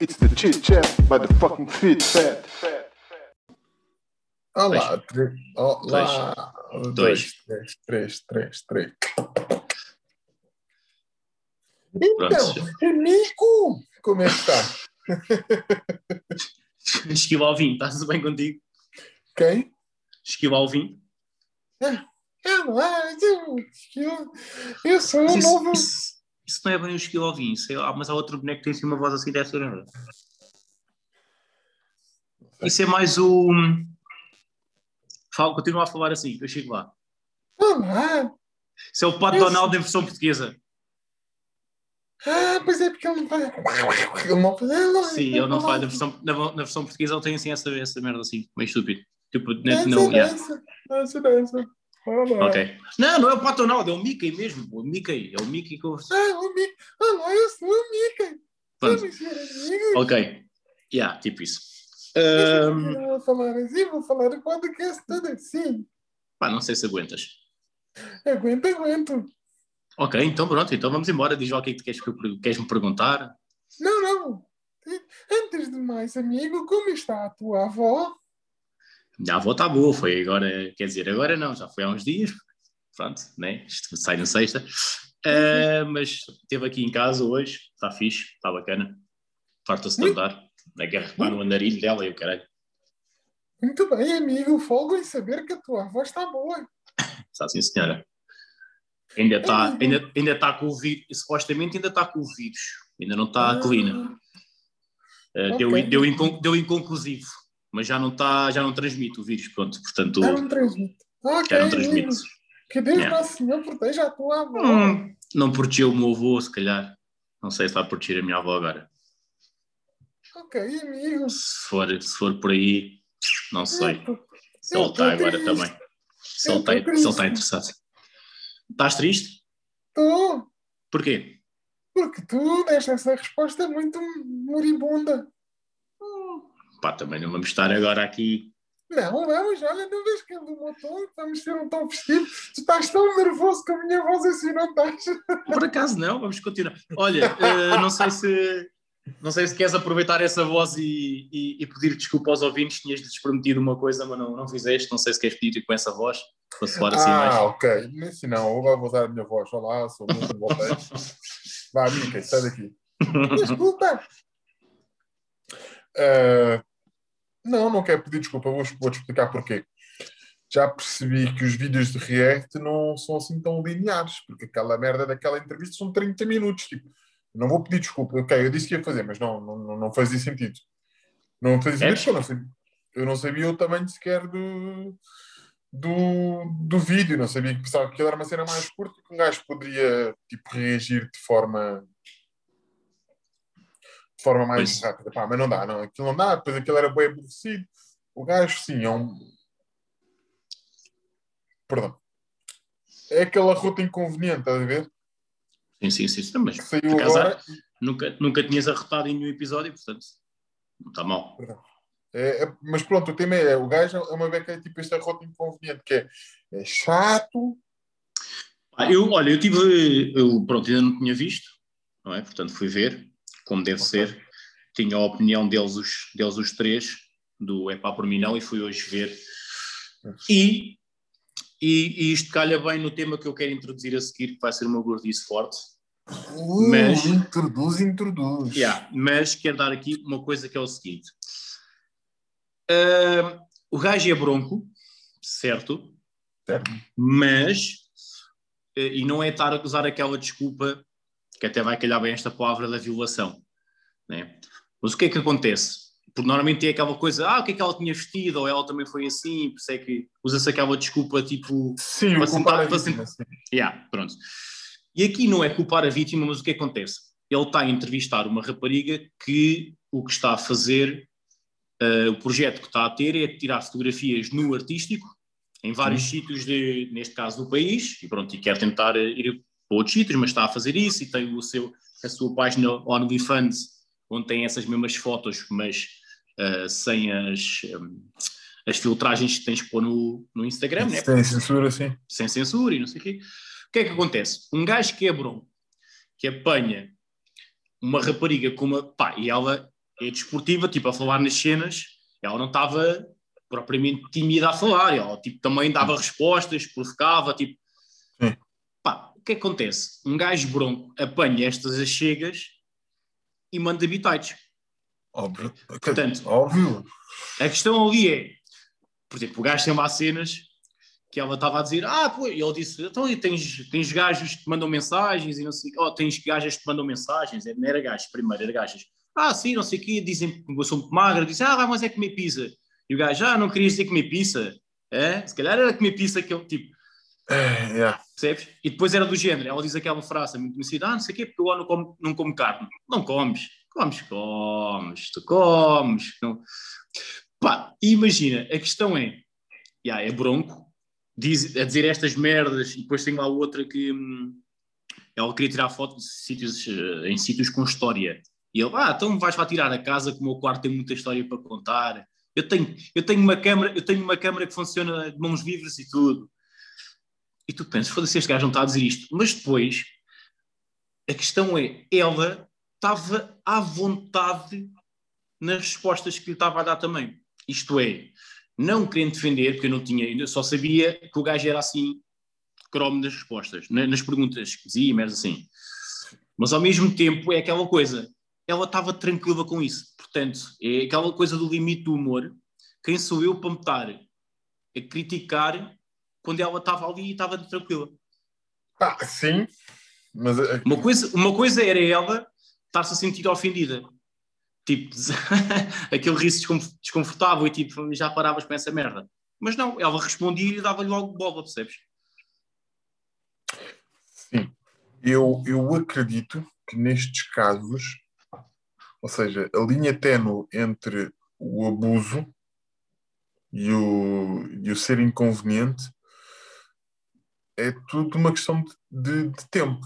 It's the chit chat by the fucking fit fat. Olá, três. Olá. Dois. Dois, três, três, três, três. Então, Nico, como é que está? Esquiva ao vinho, está tudo bem contigo? Quem? Esquiva ao vinho. Ah, mas eu, eu, eu sou um isso, novo. isso, isso não é bem o vinho, isso é- mas há outro boneco que tem assim uma voz assim, deve ser. Isso é mais o. Fala, continua a falar assim, eu chego lá. Olá. Isso é o Pato Eu Donald em versão portuguesa. Ah, pois é, porque ele não faz. Ele não faz. ele não- Sim, ele não faz. Na versão, na, na versão portuguesa ele tem assim essa, essa merda assim, meio estúpido. Tipo, não, Essa, não, yeah. essa, essa, essa. Olá. Ok. Não, não é o Pato Donald, é o Mickey mesmo. O Mickey, é o Mickey que eu. Ah, o Mickey. Olá, eu sou o Mickey. Pronto. Amigos. Ok. Yeah, tipo isso. Ahm, continuar a falar assim, vou falar o podcast todo assim. pá, não sei se aguentas. Aguento, aguento. Ok, então pronto, então vamos embora. Diz lá o que é que tu queres, eu queres me perguntar. Não, não. Antes de mais, amigo, como está a tua avó? A avó está boa, foi agora, quer dizer, agora não, já foi há uns dias. Pronto, né? Isto sai na sexta. Ah, mas esteve aqui em casa hoje, está fixe, está bacana. Farta-se de andar. Agarra lá no andarilho dela e o caralho. Muito bem, amigo. Folgo em saber que a tua avó está boa. Está assim, senhora. Ainda está, ainda, ainda está com o vírus, supostamente ainda está com o vírus, ainda não está Ah, clean. Uh, deu, Ok. deu, incon- deu inconclusivo, mas já não, está, já não transmite o vírus, pronto, portanto, Já não transmite. Já não transmite. Que Deus Yeah. Nosso Senhor proteja a tua avó. Hum, não protegeu o meu avô, se calhar. Não sei se vai proteger a minha avó agora. Ok, amigo. Se for, se for por aí, não sei. Se ele está agora triste. também. Se ele está, está interessado. Estás triste? Estou. Porquê? Porque tu deste essa resposta muito moribunda. Pá, também não vamos estar agora aqui. Não, vamos, olha, não vês que é do meu tom? Vamos ser um tom vestido. Tu estás tão nervoso com a minha voz assim, não estás? Por acaso não, vamos continuar. Olha, eh, não sei se não sei se queres aproveitar essa voz e, e- e pedir desculpa aos ouvintes, tinhas-lhes prometido uma coisa, mas não, não fizeste. Não sei se queres pedir com essa voz para soar assim ah, mais. ok. Assim não, eu vou usar a minha voz. Olá, sou o Lúcio, voltei. Vá, Mica, sai daqui. Desculpa. Ah, não, não quero pedir desculpa. Vou- Vou-te explicar porquê. Já percebi que os vídeos de React não são assim tão lineares, porque aquela merda daquela entrevista são 30 minutos. Tipo, não vou pedir desculpa. Ok, eu disse que ia fazer, mas não, não, não fazia sentido. Não fazia É? sentido eu não sabia, eu não sabia o tamanho sequer do, do, do vídeo, não sabia que pensava que aquilo era uma cena mais curta que um gajo poderia tipo, reagir de forma de forma mais Pois. rápida. Pá, mas não dá, não, aquilo não dá, depois aquilo era bem aborrecido. O gajo, sim, é um. Perdão. É aquela rota inconveniente, estás a ver? Sim, sim, sim, sim, mas saiu agora. nunca, nunca tinhas arrotado em nenhum episódio, portanto, não está mal. É, é- mas pronto, o tema é: o gajo é uma beca é tipo esta rota inconveniente, que é, é chato. Ah, eu, olha, eu tive, eu, pronto, ainda não tinha visto, não é? Portanto, fui ver, como deve Ok. ser. Tinha a opinião deles os, deles os três, do Epá por mim não, e fui hoje ver. E, e, e isto calha bem no tema que eu quero introduzir a seguir, que vai ser uma gordice forte. Mas- Uh, Introduz, introduz. Yeah, mas quero dar aqui uma coisa que é o seguinte. Ah, o gajo é bronco, certo? Certo. Mas, eh, e não é estar a usar aquela desculpa, que até vai calhar bem esta palavra da violação, né? Mas o que é que acontece? Porque normalmente é aquela coisa, ah, o que é que ela tinha vestido, ou ela também foi assim, por isso é que usa-se aquela desculpa tipo, Sim, Para sentar- para vítima, sim. Yeah, pronto. E aqui não é culpar a vítima, mas o que acontece? Ele está a entrevistar uma rapariga que o que está a fazer, eh, o projeto que está a ter é tirar fotografias no artístico, em vários sítios, de, neste caso do país, e pronto, e quer tentar eh, ir para outros sítios, mas está a fazer isso e tem o seu, a sua página OnlyFans, onde tem essas mesmas fotos, mas eh, sem as, hum, as filtragens que tens que pôr no, no Instagram, né? Sem censura, sim. sem censura e não sei o quê. O que é que acontece? Um gajo que é bronco, que apanha uma rapariga com uma. pá, e ela é desportiva, tipo, a falar nas cenas, ela não estava propriamente tímida a falar, ela tipo, também dava respostas, provocava, tipo. O que acontece? Um gajo bronco apanha estas achegas e manda bitites. Óbvio. Portanto, óbvio. A questão ali é, por exemplo, o gajo tem lá cenas que ela estava a dizer, ah, pô, e ele disse, então tens, tens gajos que te mandam mensagens e não sei, oh, tens gajas que te mandam mensagens, não era gajos primeiro, era gajas. Ah, sim, não sei o quê, dizem que eu sou muito magra, dizem, ah, mas é comer pizza. E o gajo, ah, não querias dizer comer pizza? É? Se calhar era comer pizza que eu, tipo, É, yeah. percebes? E depois era do género, ela diz aquela frase muito conhecida, ah, não sei o quê, porque eu não como, não como carne. Não comes. Comes, comes, tu comes. Não. Pá, imagina, a questão é, yeah, é bronco, diz, a dizer estas merdas, e depois tem lá outra que hum, ela queria tirar fotos de sítios, eh, em sítios com história. E ele, ah, então vais lá tirar a casa, que o meu quarto tem muita história para contar. Eu tenho, eu tenho uma câmara, eu tenho uma câmara que funciona de mãos livres e tudo. E tu pensas, foda-se, este gajo não está a dizer isto. Mas depois, a questão é, ela estava à vontade nas respostas que lhe estava a dar também. Isto é, não querendo defender, porque eu não tinha, eu só sabia que o gajo era assim, cromo nas respostas, na- nas perguntas que dizia, mas assim. Mas ao mesmo tempo é aquela coisa, ela estava tranquila com isso. Portanto, é aquela coisa do limite do humor. Quem sou eu para me estar a criticar quando ela estava ali e estava tranquila? Pá, sim, mas eh, Uma coisa, uma coisa era ela estar-se a sentir ofendida. Tipo, aquele riso desconf- desconfortável e tipo, já paravas com essa merda. Mas não, ela respondia e dava-lhe logo bola, percebes? sim. Eu, eu acredito que nestes casos, ou seja, a linha ténue entre o abuso e o, e o ser inconveniente é tudo uma questão de, de- de tempo.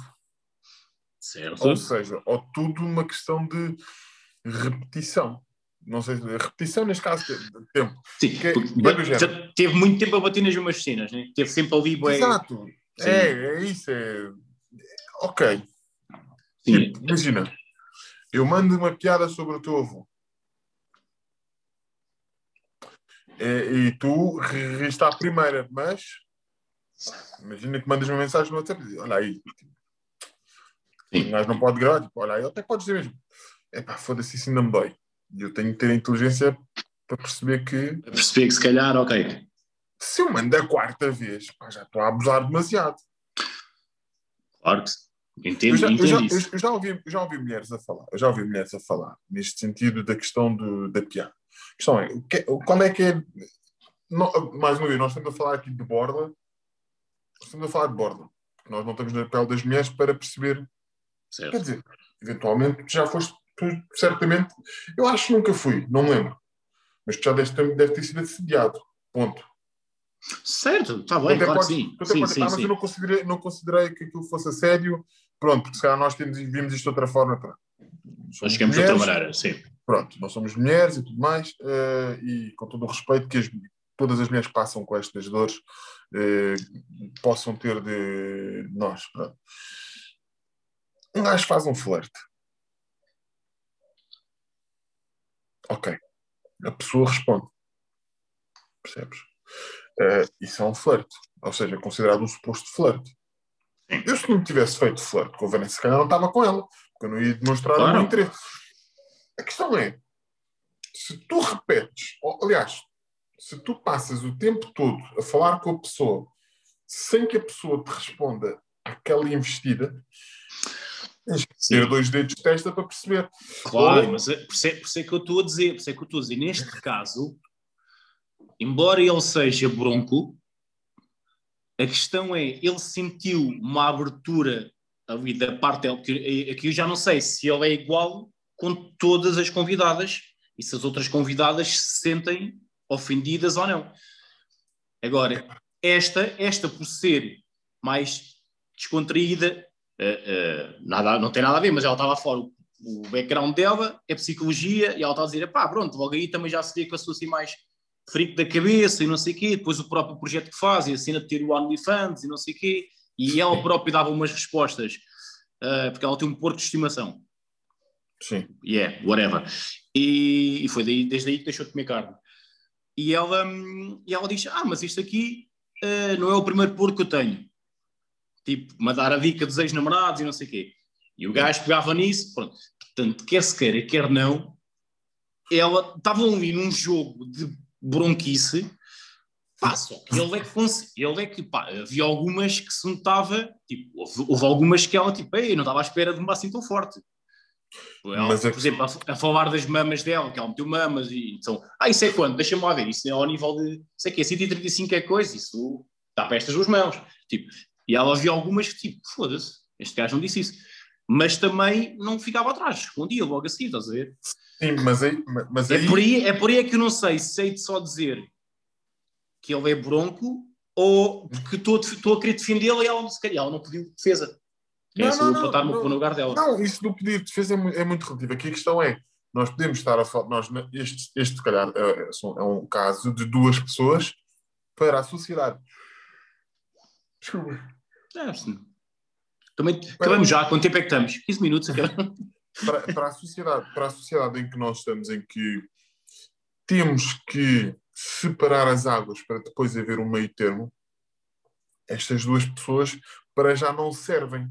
Certo. Ou seja, ou tudo uma questão de repetição. Não sei, se- repetição neste caso de tempo. Sim, que- é teve muito tempo a bater nas mesmas cenas, né? Teve sempre ali, bué, Exato. Sim. É, é isso. É... Ok. sim, Tipo, imagina, eu mando uma piada sobre o teu avô. É, e tu riste à primeira, mas imagina que mandas uma mensagem no WhatsApp e diz, olha aí, Sim. gajo não pode gravar, tipo, olha aí, até podes dizer mesmo, é pá, foda-se, isso ainda me dói. E eu tenho que ter a inteligência para perceber que a perceber que se calhar, ok. se eu mando a quarta vez, pá, já estou a abusar demasiado. Claro que sim. Eu entendo, já, eu, entendo já, isso. eu- eu já ouvi, eu já ouvi mulheres a falar, eu já ouvi mulheres a falar neste sentido da questão do, da piada. A questão é, o que- qual é que é. não- mais uma vez, nós estamos a falar aqui de borda, estamos a falar de borda, porque nós não estamos na pele das mulheres para perceber. Quer Certo. dizer, eventualmente tu já foste, tu, certamente, eu acho que nunca fui, não me lembro, mas tu já deve ter, deve ter sido assediado. Ponto. Certo, está bem, claro que podes- sim. Sim, sim, ah, mas sim. eu não considerei, não considerei que aquilo fosse a sério. Pronto, porque se calhar nós temos, vimos isto de outra forma. Pronto. Nós chegamos de outra mulheres, maneira, sim. Pronto, nós somos mulheres e tudo mais, eh, e com todo o respeito que as- todas as mulheres que passam com estas dores eh, possam ter de nós. Pronto. Um gajo faz um flerte. Ok. A pessoa responde. Percebes? Eh, isso é um flerte. Ou seja, é considerado um suposto flerte. Eu, se não tivesse feito flerte com a Vanessa, se calhar não estava com ela, porque eu não ia demonstrar o Claro. meu interesse. A questão é: se tu repetes, ou, aliás, se tu passas o tempo todo a falar com a pessoa sem que a pessoa te responda àquela investida, tens que ter dois dedos de testa para perceber. Claro, Ou- mas é- por isso, é, por isso é que eu estou a dizer, por isso é que eu estou a dizer, neste caso, embora ele seja bronco, a questão é, ele sentiu uma abertura ali da parte dele, que aqui eu já não sei se ele é igual com todas as convidadas e se as outras convidadas se sentem ofendidas ou não. Agora, esta, esta por ser mais descontraída, eh, eh, nada, não tem nada a ver, mas ela estava fora. O, o background dela é psicologia e ela está a dizer, pá, pronto, logo aí também já se vê que eu sou assim mais frico da cabeça e não sei o quê, depois o próprio projeto que faz e a cena de ter o OnlyFans e não sei o quê, e ela própria dava umas respostas, eh, porque ela tem um porco de estimação. Sim. Yeah, whatever. E, e foi daí, desde aí que deixou de comer carne. E ela, e ela diz: Ah, mas isto aqui uh, não é o primeiro porco que eu tenho. Tipo, mandar a dica dos ex-namorados e não sei o quê. E o gajo pegava nisso, pronto. Portanto, quer se queira, quer não, ela estava ali num jogo de bronquice. Pá, só que ele é que, ele é que pá, havia algumas que se notava, tipo, houve, houve algumas que ela, tipo, ei, não estava à espera de uma assim tão forte. Ela, Mas é por exemplo, a, a, falar das mamas dela, que ela meteu mamas e então, ah, isso é quando? Deixa-me lá ver, isso é ao nível de, sei que é 135 é coisa, isso está para estas duas mãos. Tipo, e ela havia algumas que, tipo, foda-se, este gajo não disse isso. Mas também não ficava atrás, escondia logo assim, estás a ver? Sim, mas aí. Mas aí... É, por aí é por aí é que eu não sei se sei de só dizer que ele é bronco ou porque estou a querer defendê-la e ela, se calhar, ela não pediu defesa. Não, é não, não, no lugar dela. Não, isso do pedido de defesa é, é, muito relativo. Aqui a questão é: nós podemos estar a falar, nós, este, este, se calhar, é, é um caso de duas pessoas para a sociedade. Desculpa. É, sim. Também, acabamos já, quanto tempo é que estamos? 15 minutos. para, para, a sociedade, para a sociedade em que nós estamos, em que temos que separar as águas para depois haver um meio termo, estas duas pessoas para já não servem.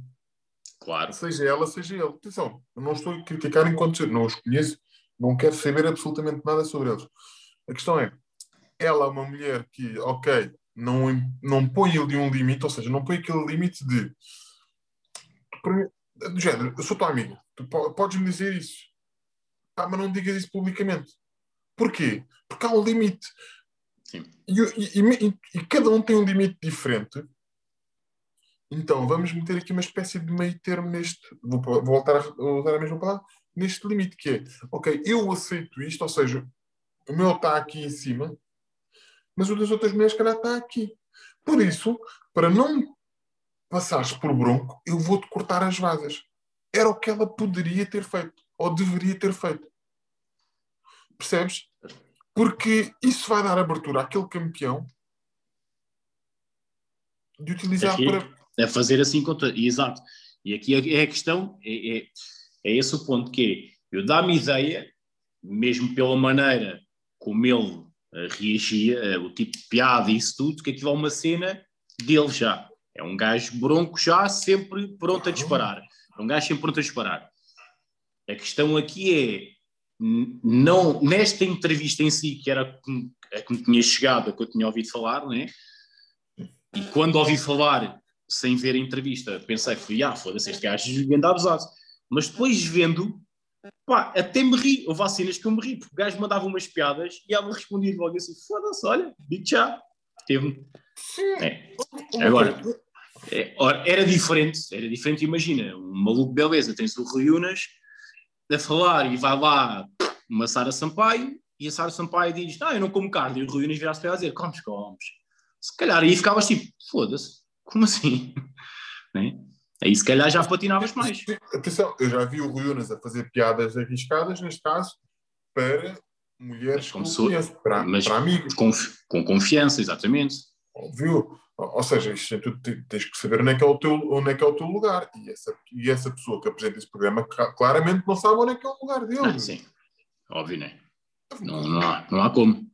Claro. Seja ela, seja ele. Atenção, eu não estou a criticar enquanto não os conheço, não quero saber absolutamente nada sobre eles. A questão é, ela é uma mulher que, ok, não, não põe ali um limite, ou seja, não põe aquele limite de do género, eu sou tua amiga, tu podes-me dizer isso, ah, mas não digas isso publicamente. Porquê? Porque há um limite. Sim. E, e, e, e, cada um tem um limite diferente. Então vamos meter aqui uma espécie de meio termo neste. Vou, vou voltar a usar a mesma palavra. Neste limite que é, ok, eu aceito isto, ou seja, o meu está aqui em cima, mas o das outras mulheres, calhar, está aqui. Por isso, para não passares por bronco, eu vou-te cortar as vasas. Era o que ela poderia ter feito, ou deveria ter feito. Percebes? Porque isso vai dar abertura àquele campeão de utilizar aqui, para. É fazer assim contra. Exato. E aqui é a questão, é, é, é esse o ponto que é, eu dá-me ideia, mesmo pela maneira como ele eh, reagia, eh, o tipo de piada e isso tudo, que aquilo é uma cena dele já. É um gajo bronco já, sempre pronto a disparar. É um gajo sempre pronto a disparar. A questão aqui é, não, nesta entrevista em si, que era a que me tinha chegado, a que eu tinha ouvido falar, né? e quando ouvi falar, sem ver a entrevista, pensei, fui, ah, foda-se, este gajo anda abusado. Mas depois vendo, pá, até me ri. Houve cenas que eu me ri, porque o gajo mandava umas piadas e ela respondia logo assim, foda-se, olha, digo já. Teve. É. Agora, é, era diferente, era diferente, imagina, um maluco beleza, tem-se o Rui Unas a falar e vai lá uma Sara Sampaio e a Sara Sampaio diz, ah, eu não como carne, e o Rui Unas vira-se para dizer, comes, comes. Se calhar aí ficavas tipo, foda-se, como assim? né? Aí se calhar já patinavas mais. Atenção, eu já vi o Rui Unas a fazer piadas arriscadas, neste caso, para mulheres que conheço, para, mas para amigos. Com, com confiança, exatamente. Óbvio. Ou seja, isto, tu tens que saber onde é que é o teu, onde é que é o teu lugar. E essa, e essa pessoa que apresenta esse programa claramente não sabe onde é que é o lugar dele. Ah, sim, óbvio, né? não, não, há, não há como.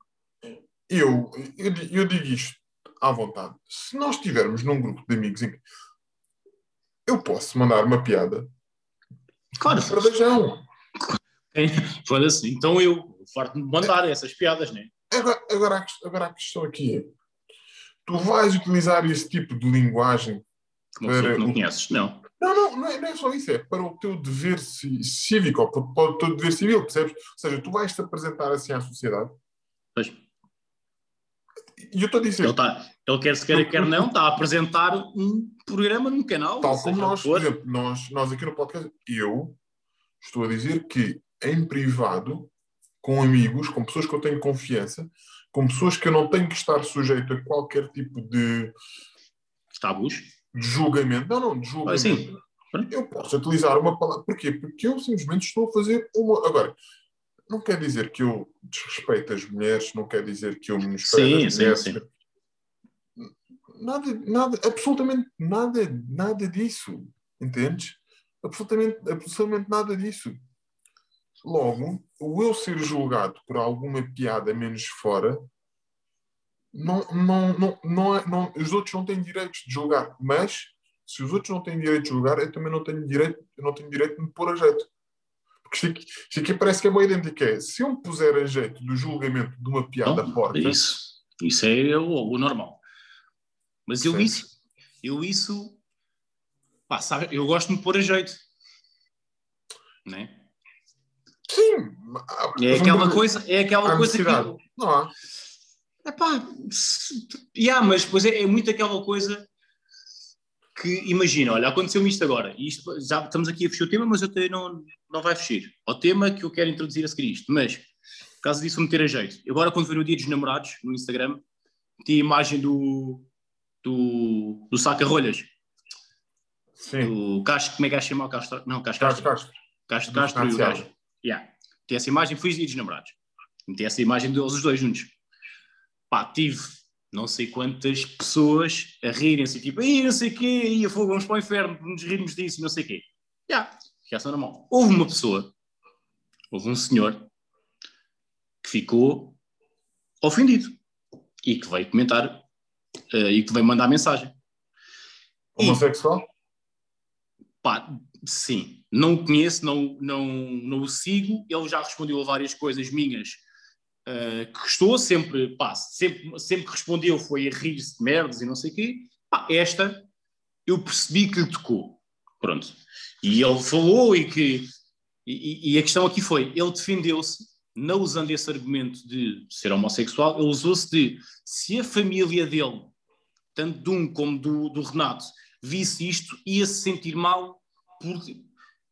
Eu, eu, eu digo isto à vontade. Se nós estivermos num grupo de amigos em que eu posso mandar uma piada. Claro. Perdejão. Foda-se. Então eu farto de mandar essas piadas, né? Agora, agora, agora a questão aqui é tu vais utilizar esse tipo de linguagem Uma para. Que não o... conheces, não. Não, não, não é, não é, só isso, é para o teu dever cívico, ou para o teu dever civil, percebes? Ou seja, tu vais te apresentar assim à sociedade. E eu estou a dizer. Ele, tá, ele quer se quer, quer não, está a apresentar um programa num canal. Tal como nós, por exemplo, nós, nós aqui no podcast, eu estou a dizer que em privado, com amigos, com pessoas que eu tenho confiança, com pessoas que eu não tenho que estar sujeito a qualquer tipo de tabus, de julgamento. Não, não, de julgamento. sim. Eu posso utilizar uma palavra. Porquê? Porque eu simplesmente estou a fazer uma. Agora, não quer dizer que eu desrespeito as mulheres, não quer dizer que eu me sim, as mulheres. Sim, sim. Nada, nada, absolutamente nada, nada disso. Entendes? Absolutamente, absolutamente nada disso. Logo, o eu ser julgado por alguma piada menos fora, não, não, não, não, é- não, os outros não têm direitos de julgar. Mas, se os outros não têm direito de julgar, eu também não tenho direito, não tenho direito de me pôr a jeito. Porque isto aqui, parece que é boa idêntica. É, se eu me puser a jeito do julgamento de uma piada Não, porca, Isso, isso é o, o normal. Mas eu Certo. isso, eu isso, pá, sabe, eu gosto de me pôr a jeito. Né? sim. há- É aquela coisa, é aquela coisa que. necessidade. Não há. Epá, se- yeah, mas depois é, é muito aquela coisa que, imagina, olha, aconteceu-me isto agora, e isto, já estamos aqui a fechar o tema, mas eu te- não, não vai fechar. O tema que eu quero introduzir a seguir isto, mas, por causa disso, meter a jeito. Agora, quando foi no dia dos namorados, no Instagram, tinha a imagem do, do, do saca-rolhas, Sim. do Castro, como é que é chamar o Castro? Não, Castro Castro, Castro. Castro. Castro, e o gajo. Yeah. Tem essa imagem, foi os dias dos namorados. Meti essa imagem deles os dois juntos. Pá, tive não sei quantas pessoas a rirem-se, tipo, aí não sei o quê, aí a fogo, vamos para o inferno, nos rirmos disso, não sei o quê. Já, reação normal. Houve uma pessoa, houve um senhor, que ficou ofendido e que veio comentar eh, e que veio mandar mensagem. Homossexual? Pá, sim, não o conheço, não, não, não o sigo. Ele já respondeu a várias coisas minhas uh, que gostou, sempre, pá, sempre, sempre que respondeu foi a rir-se de merdas e não sei o quê. Pá, esta eu percebi que lhe tocou. Pronto. E ele falou e que. E, e a questão aqui foi: ele defendeu-se, não usando esse argumento de ser homossexual, ele usou-se de se a família dele, tanto de um como do, do Renato, visse isto, ia se sentir mal. Por...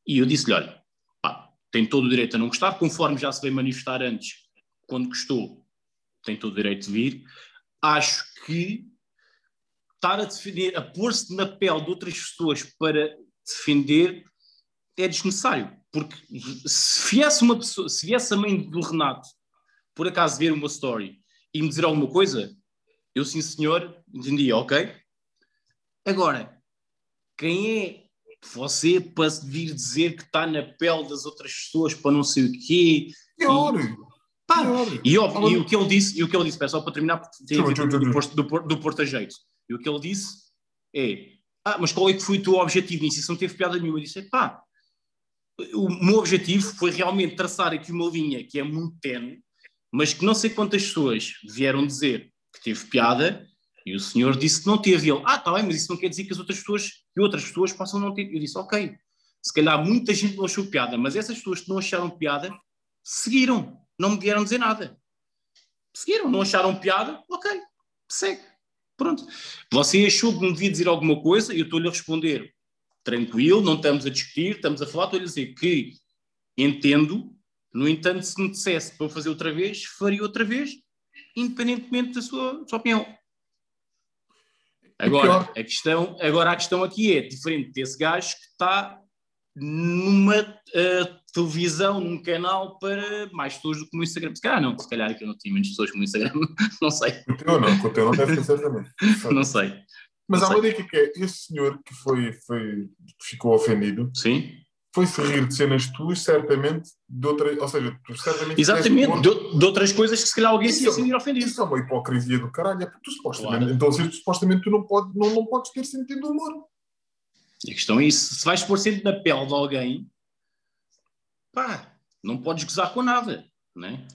E eu disse-lhe: olha, pá, tem todo o direito a não gostar, conforme já se veio manifestar antes, quando gostou, tem todo o direito de vir. Acho que estar a defender, a pôr-se na pele de outras pessoas para defender é desnecessário. Porque se viesse uma pessoa, se viesse a mãe do Renato, por acaso ver uma story e me dizer alguma coisa, eu sim senhor, entendia, ok? Agora, quem é você para vir dizer que está na pele das outras pessoas para não sei o quê? Pior! Pá, e, e o que ele disse, e o que ele disse, só para terminar, porque tem a ver Tchau, com tchau, o do, do, do Porto a Jeito. E o que ele disse é: Ah, mas qual é que foi o teu objetivo nisso? Isso não teve piada nenhuma. Eu disse: pá, o meu objetivo foi realmente traçar aqui uma linha que é muito tenue, mas que não sei quantas pessoas vieram dizer que teve piada, e o senhor disse que não teve. Ele: Ah, tá bem, mas isso não quer dizer que as outras pessoas, que outras pessoas possam não ter. Eu disse: Ok, se calhar muita gente não achou piada, mas essas pessoas que não acharam piada seguiram, não me vieram dizer nada. Seguiram, não acharam piada, ok, segue. Pronto. Você achou que me devia dizer alguma coisa e eu estou-lhe a responder tranquilo, não estamos a discutir, estamos a falar, estou-lhe a dizer que entendo, no entanto, se me dissesse para eu fazer outra vez, faria outra vez, independentemente da sua, da sua opinião. Agora, pior. a questão, agora a questão aqui é diferente desse gajo que está numa eh, televisão, num canal para mais pessoas do que no Instagram. Se calhar não, se calhar que eu não tinha menos pessoas que no Instagram, não sei, o teu não, o teu não deve ter certamente. não sei. Mas não há uma dica que é: esse senhor que foi, foi, que ficou ofendido Sim, foi-se rir de cenas tuas, certamente, de outra. Ou seja, tu certamente. exatamente, de, de outras coisas que se calhar alguém se ia Isso- sentir ofendido. Isso é uma hipocrisia do caralho, é porque tu supostamente, Claro. então se- supostamente tu não, pode, não, não podes ter sentido de humor. E a questão é isso: se vais pôr sempre na pele de alguém, pá, não podes gozar com nada, né?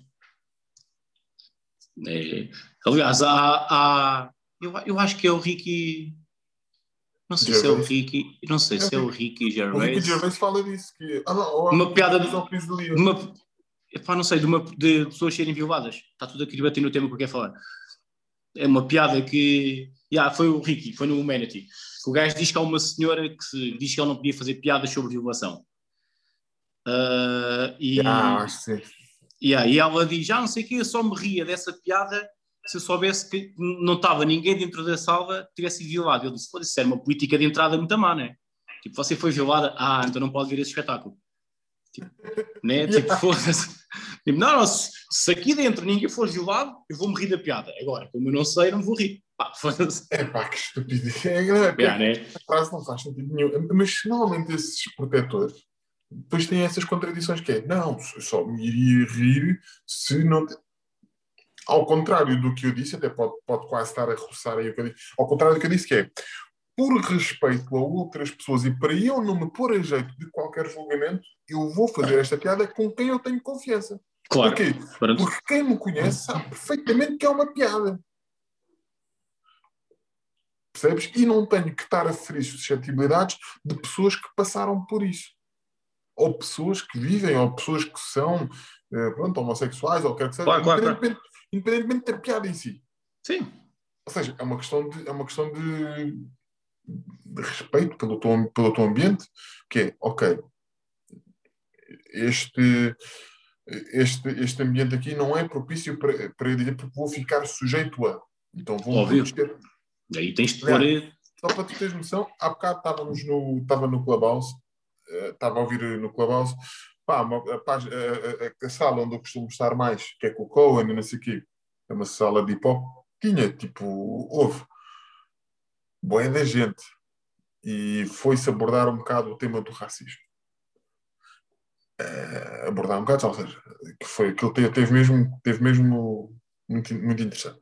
É, aliás, há, há- eu, eu acho que é o Ricky. Não sei se é o Gervais. Ricky, não sei se é o Ricky O Ricky Gervais. Gervais fala disso, que... Ah, não, ou- Uma piada de- uma, epá, não sei, de, uma, de pessoas serem violadas. Está tudo aqui a bater no tema que eu quero falar. É uma piada que. Yeah, foi o Ricky, foi no Humanity. O gajo diz que há uma senhora que se- diz que ele não podia fazer piadas sobre violação. Ah, e, Ah, yeah, e ela diz: Ah, não sei o que, eu só me ria dessa piada se eu soubesse que não estava ninguém dentro da sala que tivesse sido violado. Ele disse: Pô, isso era uma política de entrada muito má, né? Tipo, você foi violada, ah, então não pode ver esse espetáculo. Tipo, né? Tipo, foda-se. Tipo, não, não, se, se aqui dentro ninguém for violado, eu vou-me rir da piada. Agora, como eu não sei, não me vou rir. Pá, foda-se. É pá, que estupidez. É, é, Yeah, né? a frase não faz sentido nenhum. Mas normalmente esses protetores depois tem essas contradições que é, não, só me iria rir se não... Ao contrário do que eu disse, até pode, pode quase estar a roçar aí o que eu disse, ao contrário do que eu disse, que é, por respeito a outras pessoas e para eu não me pôr a jeito de qualquer julgamento, eu vou fazer esta piada com quem eu tenho confiança. Claro. Porquê? Porque quem me conhece sabe perfeitamente que é uma piada. Percebes? E não tenho que estar a ferir suscetibilidades de pessoas que passaram por isso. Ou pessoas que vivem, ou pessoas que são eh, pronto, homossexuais, ou quer que seja, Claro, claro, claro. independentemente, independentemente da piada em si. Sim. Ou seja, é uma questão de, é uma questão de, de respeito pelo teu, pelo teu ambiente, que é, ok, este, este, este ambiente aqui não é propício para, para dizer porque vou ficar sujeito a. Então vou Óbvio. proteger. Aí tens de pôr. eh, Só para tu teres noção, há bocado estávamos no, estava no Clubhouse, estava a ouvir no Clubhouse, pá, uma- a, a- a- sala onde eu costumo estar mais, que é com o Cohen e não sei o quê, é uma sala de hip hop, tinha tipo, houve boa da gente e foi-se abordar um bocado o tema do racismo. Eh, abordar um bocado, ou seja, que foi aquilo teve, teve mesmo, teve mesmo muito, muito interessante.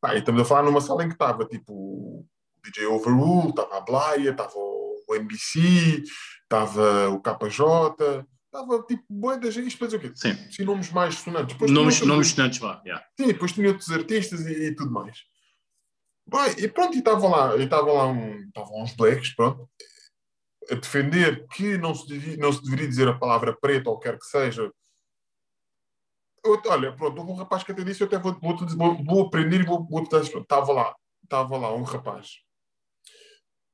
Pá, e estamos a falar numa sala em que estava tipo o DJ Overrule, estava a Blaia, estava o NBC, estava o KJ, estava tipo boa da gente, depois o quê? Sim. Sim, nomes mais sonantes. Depois Nomes, nomes sonantes, vá. yeah. Sim, depois tinha outros artistas e, e tudo mais. Bem, e pronto, e estava lá, e estava lá um, estavam uns blacks, pronto, a defender que não se, devia, não se deveria dizer a palavra preto ou o que quer que seja. Eu- olha, pronto, houve um rapaz que até disse, eu até vou, vou, vou, vou aprender e vou, vou. Estava lá, estava lá um rapaz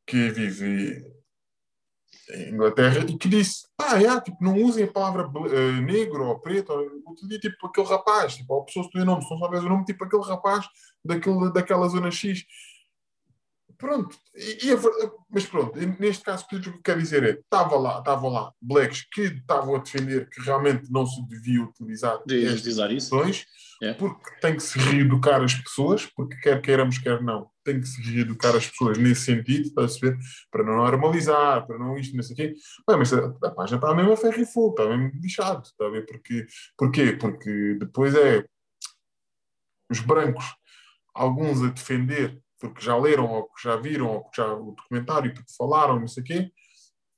que vive Inglaterra e que disse, ah, é, tipo, não usem a palavra eh, negro ou preto, dia, tipo, aquele rapaz, tipo, a pessoa se o nome, se não sabes o nome, tipo, aquele rapaz daquele, daquela zona X. Pronto, e, e mas pronto, neste caso, o que eu quero dizer é, estava lá, estavam lá blacks que estavam a defender que realmente não se devia utilizar De utilizar isso. É. porque tem que se reeducar as pessoas, porque quer queiramos, quer não, tem que se reeducar as pessoas nesse sentido, para se ver, para não normalizar, para não isto, não sei o quê. Bem, mas a, a página está mesmo a ferro e fogo, está mesmo lixado, está a ver? Porque, porquê? Porque depois é os brancos, alguns a defender, porque já leram, ou que já viram, ou que já o documentário, porque falaram, não sei o quê,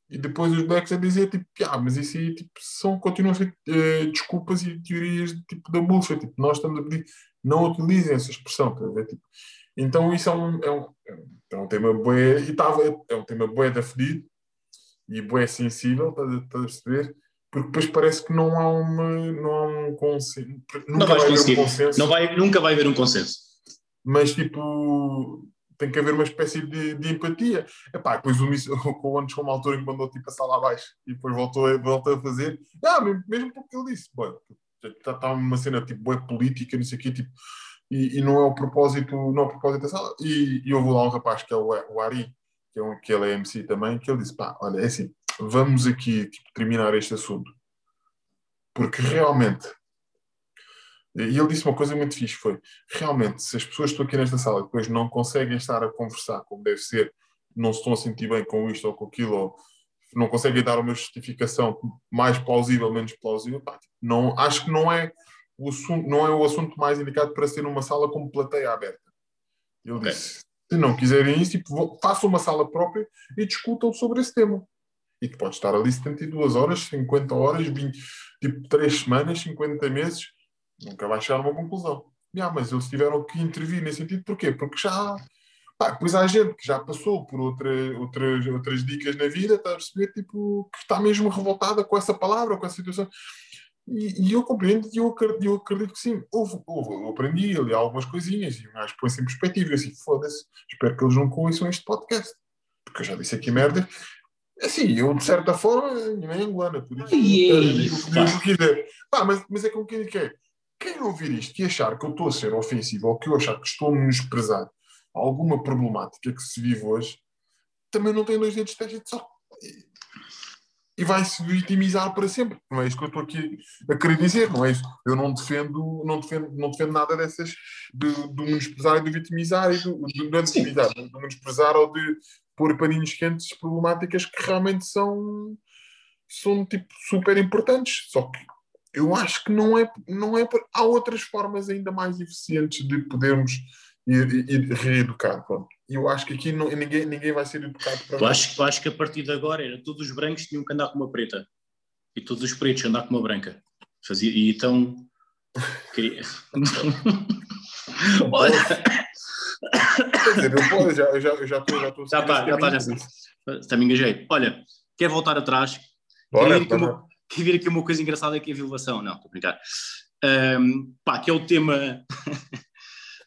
e depois os blacks a dizer, tipo, ah, mas isso aí tipo, são, continuam a ser eh, desculpas e teorias de, tipo, da bullshit. Tipo, nós estamos a pedir, não utilizem essa expressão, tá ver? Tipo, então isso é um, é um, é um tema bué, e tava, é um tema bué da fedido e bué sensível, estás a, estás a perceber? Porque depois parece que não há, uma, não há um consenso. Nunca Não vai haver um consenso Não vai, nunca vai haver um consenso. Mas tipo tem que haver uma espécie de, de empatia. Epá, depois o, o chegou uma altura que mandou tipo a sala abaixo e depois voltou, a- voltou a fazer. Ah, mesmo, mesmo porque ele disse, bom, está tá uma cena tipo é política, não sei o quê, tipo, e, e não é o propósito, não é o propósito da sala. E, e houve lá um rapaz que é o, o Ari, que, é um, que ele é MC também, que ele disse, pá, olha, é assim, vamos aqui tipo, terminar este assunto. Porque realmente e ele disse uma coisa muito fixe, foi, realmente, se as pessoas que estão aqui nesta sala depois não conseguem estar a conversar como deve ser, não se estão a sentir bem com isto ou com aquilo, ou não conseguem dar uma justificação mais plausível, menos plausível, pá, tipo, não, acho que não é, o assunto, não é o assunto mais indicado para ser numa sala com plateia aberta. Ele disse, se não quiserem isso, tipo, façam uma sala própria e discutam sobre esse tema. E tu podes estar ali 72 horas, 50 horas, 20, tipo 3 semanas, 50 meses, nunca vais chegar a uma conclusão. Ah, mas eles tiveram que intervir nesse sentido, porquê? Porque já. Pá, depois há gente que já passou por outra, outras, outras dicas na vida, está a perceber, tipo, que está mesmo revoltada com essa palavra, com essa situação. E, e eu compreendo e eu, acredito- eu acredito que sim. Houve, houve, eu aprendi ali algumas coisinhas e um gajo põe-se em perspectiva. Eu assim, foda-se, espero que eles não ouçam este podcast. Porque eu já disse aqui merda. Assim, eu de certa forma, nem é angolana, por isso. Eu digo o que quiser. Pá, mas, mas é como quem é. Quem ouvir isto e achar que eu estou a ser ofensivo ou que eu achar que estou a menosprezar alguma problemática que se vive hoje, também não tem dois dedos de testa de sal. E- E vai se vitimizar para sempre. Não é isso que eu estou aqui a querer dizer, não é isso. Eu não defendo, não defendo, não defendo nada dessas do, do menosprezar e do vitimizar e do, do, vitimizar, do menosprezar ou de pôr paninhos quentes problemáticas que realmente são são tipo super importantes. Só que eu acho que não é, não é há outras formas ainda mais eficientes de podermos ir, ir reeducar. Pronto. E eu acho que aqui não, ninguém, ninguém vai ser educado para Eu acho, eu acho que a partir de agora era todos os brancos tinham que andar com uma preta e todos os pretos andar com uma branca. Fazia, e então. Queria... Olha, Quer dizer, eu, já, eu já, eu já estou já estou a já está, já está, já me engajei. Olha, quer voltar atrás? Bora, Queria uma- Quer vir aqui uma coisa engraçada que é a violação. Não, estou a brincar. Ahm, pá, que é o tema.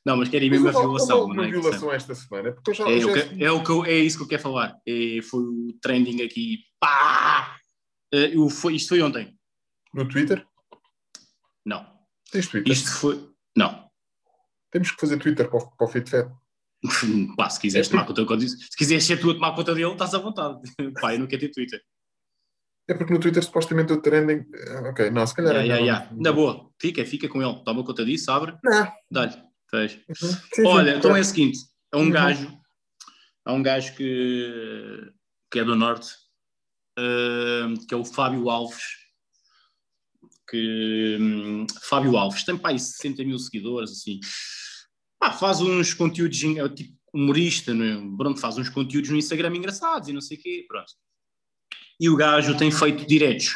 não, mas quero ir mesmo a violação. não uma é? violação esta semana, porque eu já, É, já- que- é o que eu- é isso que eu quero falar. É, foi o trending aqui. Pá! Eh, eu- foi- isto foi ontem. no Twitter. Não. Tens Twitter? Isto foi. Não. Temos que fazer Twitter para o, para o FitFed. Pá, se quiseres tomar conta se quiseres ser tu a tomar conta dele, estás à vontade. Pá, eu não quero ter Twitter. É porque no Twitter supostamente o trending. eh, Ok, não, se calhar. Ya, não. ya. Na boa, fica, fica com ele. Toma conta disso, abre, dá-lhe. Uhum. Sim, sim, Olha, então é o seguinte: é um Uhum. gajo, há um gajo que, que é do Norte, eh, que é o Fábio Alves. Que hum, Fábio Alves tem pá, aí 60 mil seguidores, assim. Faz uns conteúdos, é tipo humorista, não é? pronto, faz uns conteúdos no Instagram engraçados e não sei o quê, pronto. E o gajo tem feito diretos.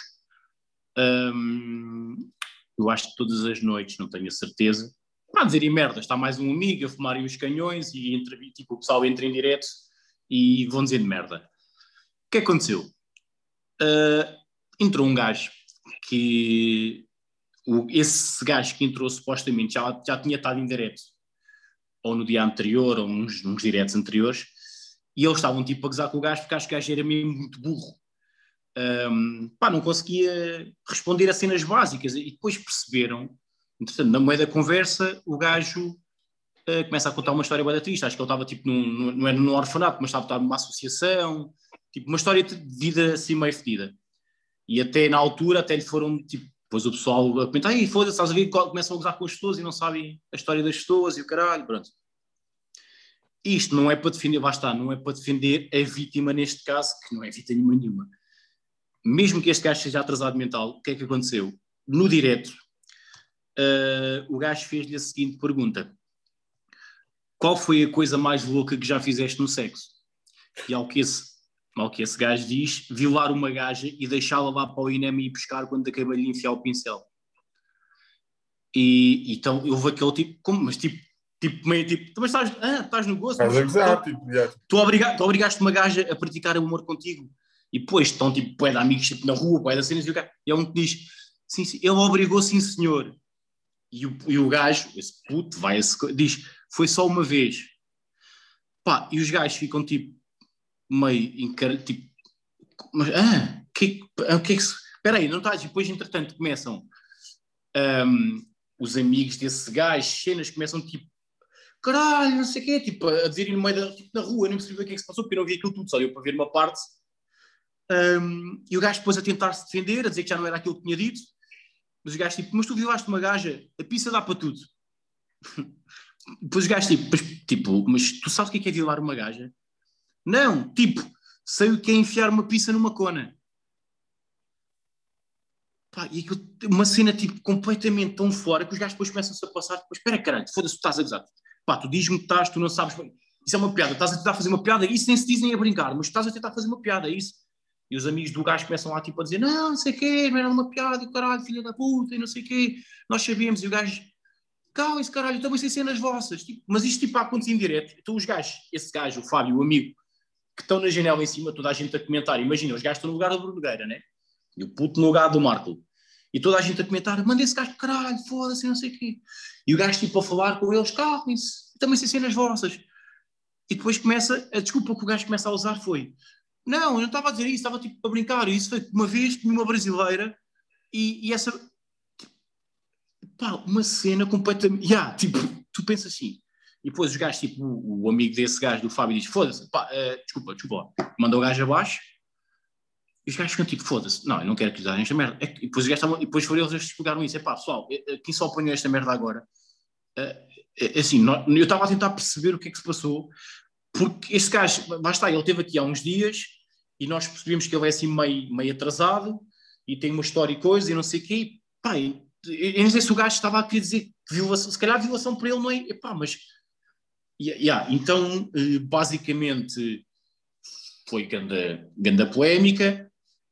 Hum, eu acho que todas as noites, não tenho a certeza, a dizerem merda, está mais um amigo a fumarem os canhões e entre, tipo, o pessoal entra em direto e vão dizendo merda. O que aconteceu? Ah, entrou um gajo que o- esse gajo que entrou supostamente já, já tinha estado em direto ou no dia anterior ou uns, uns diretos anteriores e eles estavam tipo a gozar com o gajo porque acho que o gajo era mesmo muito burro. Ahm, pá, não conseguia responder a cenas básicas e depois perceberam Entretanto, na meio da conversa, o gajo eh, começa a contar uma história bem triste. Acho que ele estava tipo num, num- não era num orfanato, mas estava, estava numa associação, tipo uma história de vida assim meio fedida. E até na altura, até lhe foram tipo, depois o pessoal a comentar, "Ei, foda-se, estás a ver, começam a gozar com as pessoas e não sabem a história das pessoas e o caralho, pronto. Isto não é para defender, lá está, não é para defender a vítima neste caso, que não é vítima nenhuma. Mesmo que este gajo seja atrasado mental, o que é que aconteceu? No direto, Uh, o gajo fez-lhe a seguinte pergunta: Qual foi a coisa mais louca que já fizeste no sexo? E ao que esse, ao que esse gajo diz: violar uma gaja e deixá-la lá para o INEM e pescar quando acabei de enfiar o pincel. E então houve aquele tipo, como, mas tipo, tipo meio tipo, mas estás, ah, estás no gozo, Estás a gozar, tipo, já, tu, obriga, tu obrigaste uma gaja a praticar o amor contigo e depois estão tipo bué de amigos tipo, na rua, bué de cenas e é um que diz sim, sim, ele obrigou sim senhor. E o, e o gajo, esse puto vai esse diz, foi só uma vez. Pá, e os gajos ficam tipo meio encar... tipo mas, ah, que, que é que se espera aí, não estás, e depois entretanto começam ahm, os amigos desse gajo, cenas começam tipo caralho, não sei o quê, tipo, a dizerem no meio da, tipo, na rua, eu nem percebi o que é que se passou, porque eu não vi aquilo tudo, só deu para ver uma parte. Um, e o gajo depois a tentar se defender, a dizer que já não era aquilo que tinha dito, mas o gajo tipo, mas tu violaste uma gaja, a pizza dá para tudo. depois o gajo tipo, mas, tipo, mas tu sabes o que é, que é violar uma gaja? Não, tipo, sei o que é enfiar uma pizza numa cona. Pá, e aquilo, uma cena tipo completamente tão fora que os gajos depois começam-se a passar, depois, espera caralho, foda-se, tu estás a gozar. Pá, tu dizes-me que estás, tu não sabes. Isso é uma piada, estás a tentar fazer uma piada, isso nem se diz nem a brincar, mas estás a tentar fazer uma piada, é isso. E os amigos do gajo começam lá tipo a dizer: Não, não sei o quê, não era uma piada, caralho, filha da puta, e não sei o quê, nós sabíamos. E o gajo, calma, esse caralho, também sei cenas vossas. Tipo, mas isto tipo a acontecer em direto. Então os gajos, esse gajo, o Fábio, o amigo, que estão na janela em cima, toda a gente a comentar. Imagina, os gajos estão no lugar da Brunogueira, né? E o puto no lugar do Marco. E toda a gente a comentar: Manda esse gajo, caralho, foda-se, não sei o quê. E o gajo tipo a falar com eles: Calmem-se, também sei cenas vossas. E depois começa, a desculpa que o gajo começa a usar foi: Não, eu não estava a dizer isso, estava tipo a brincar. Isso foi uma vez, tinha uma brasileira, e, e essa. Pá, uma cena completamente. Yeah, tipo, tu pensas assim. E depois os gajos, tipo, o, o amigo desse gajo do Fábio diz: Foda-se, pá, eh, desculpa, desculpa, lá. Mandou o gajo abaixo. E os gajos ficam tipo: Foda-se, não, eu não quero que lhe darem esta merda. É e depois, os gajos estavam- e depois foram eles explicaram isso: É pá, pessoal, eh, eh, quem só apanhou esta merda agora? É assim, eu estava a tentar perceber o que é que se passou, porque este gajo, está, ele teve aqui há uns dias e nós percebemos que ele é assim meio, meio atrasado e tem uma história e coisa e não sei o quê. Pá, eu não sei se o gajo estava a querer dizer que violação, se calhar violação por ele não é. Epá, mas. Yeah, então, eh, basicamente, foi grande, grande polémica.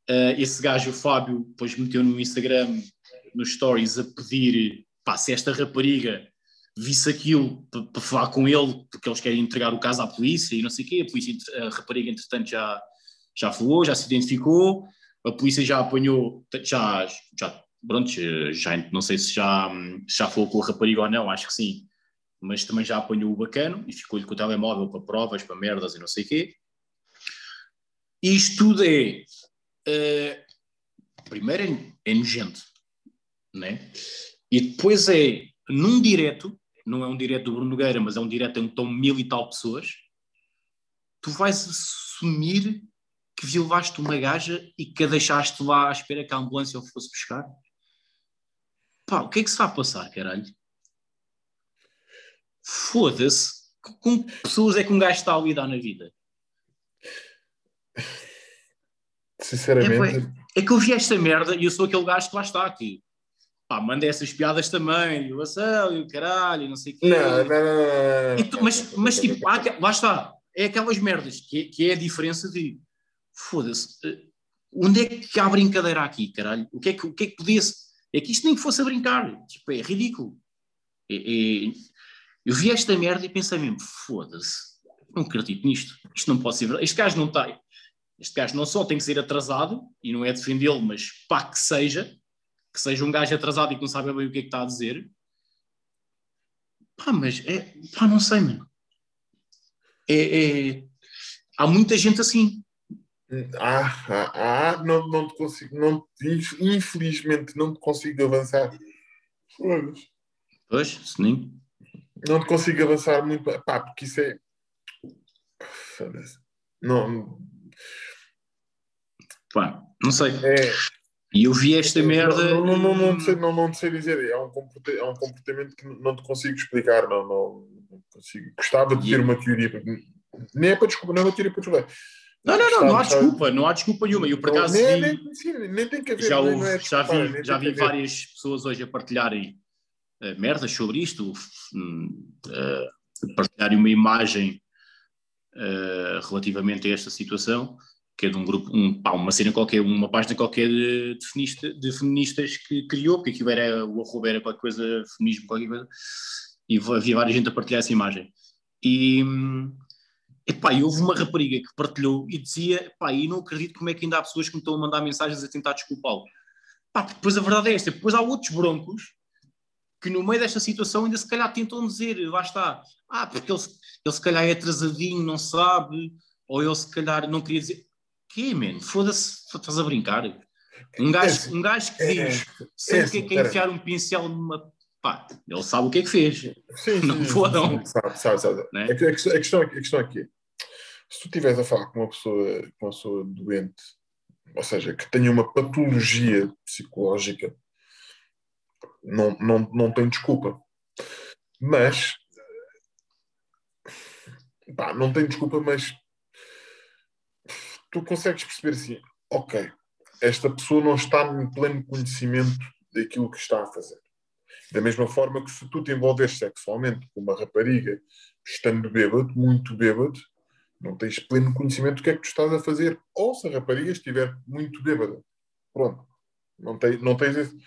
Uh, esse gajo, o Fábio, depois meteu no Instagram, nos stories, a pedir pá, se esta rapariga visse aquilo para falar com ele, porque eles querem entregar o caso à polícia e não sei o quê. A, polícia, a rapariga, entretanto, já, já falou, já se identificou, a polícia já apanhou, já, já, pronto, já, não sei se já, já falou com a rapariga ou não, acho que sim, mas também já apanhou o bacano e ficou-lhe com o telemóvel para provas, para merdas e não sei o quê. Isto tudo é, uh, primeiro é, é nojento, né? e depois é num direto, não é um direto do Bruno Nogueira, mas é um direto em que estão mil e tal pessoas, tu vais assumir que violaste uma gaja e que a deixaste lá à espera que a ambulância o fosse buscar? Pá, o que é que se vai passar, caralho? Foda-se. Com que pessoas é que um gajo está a lidar na vida? Sinceramente. É, é, que eu vi esta merda e eu sou aquele gajo que lá está aqui. Pá, manda essas piadas também, violação e o caralho, não sei o quê. Não, não, não. não, tu, mas, mas tipo, há, lá está. É aquelas merdas que, que é a diferença de foda-se, eh, onde é que há brincadeira aqui, caralho? O que é que, o que, é que podia -se? É que isto nem que fosse a brincar, tipo, é ridículo. É, é... Eu vi esta merda e pensei mesmo, foda-se, não acredito nisto, isto não pode ser verdade. Este gajo não está, este gajo não só tem que ser atrasado, e não é defendê-lo, mas pá, que seja, que seja um gajo atrasado e que não sabe bem o que é que está a dizer. Pá, mas é, pá, não sei, mano. É, é... Há muita gente assim. Ah, ah, ah, não, não te consigo, não, infelizmente não te consigo avançar. Pois, sim. Não te consigo avançar muito, pá, porque isso é. Não. Pá, não sei. É... E eu vi esta merda. Não, não, não, não, sei, não, não sei dizer, é um, comportamento, é um comportamento que não te consigo explicar, não, não, não consigo. Gostava de ter uma teoria, nem é para desculpa, não é uma teoria para desculpar não, não, não, não há desculpa, não há desculpa nenhuma. Eu por acaso nem, nem, sim, nem tem que haver, já, houve, é já vi, já vi várias pessoas hoje a partilharem uh, merdas sobre isto, uh, partilharem uma imagem uh, relativamente a esta situação, que é de um grupo, um, pá, uma cena qualquer, uma página qualquer de, de, feminista, de feministas que criou, porque aquilo era, o arroba era qualquer coisa, feminismo, qualquer coisa, e havia várias gente a partilhar essa imagem. E, Epá, e houve uma rapariga que partilhou e dizia, epá, e não acredito como é que ainda há pessoas que me estão a mandar mensagens a tentar desculpá-lo. Depois a verdade é esta, depois há outros broncos que no meio desta situação ainda se calhar tentam dizer, lá está, ah, porque ele, ele se calhar é atrasadinho, não sabe, ou ele se calhar não queria dizer, que man, foda-se, estás a brincar. Um gajo, um gajo que é, diz, é, sempre é, que é, é enfiar um pincel numa pá, ele sabe o que é que fez. Sim, não fodam. Sabe, sabe, sabe. Né? A, questão, a, questão, aqui se tu estiveres a falar com uma pessoa, com uma pessoa doente, ou seja, que tenha uma patologia psicológica, não, não, não tem desculpa. Mas, pá, não tem desculpa, mas tu consegues perceber assim, ok, esta pessoa não está em pleno conhecimento daquilo que está a fazer. Da mesma forma que se tu te envolves sexualmente com uma rapariga estando bêbado, muito bêbado, não tens pleno conhecimento do que é que tu estás a fazer. Ou se a rapariga estiver muito bêbada. Pronto. Não, tem, não, tens, esse,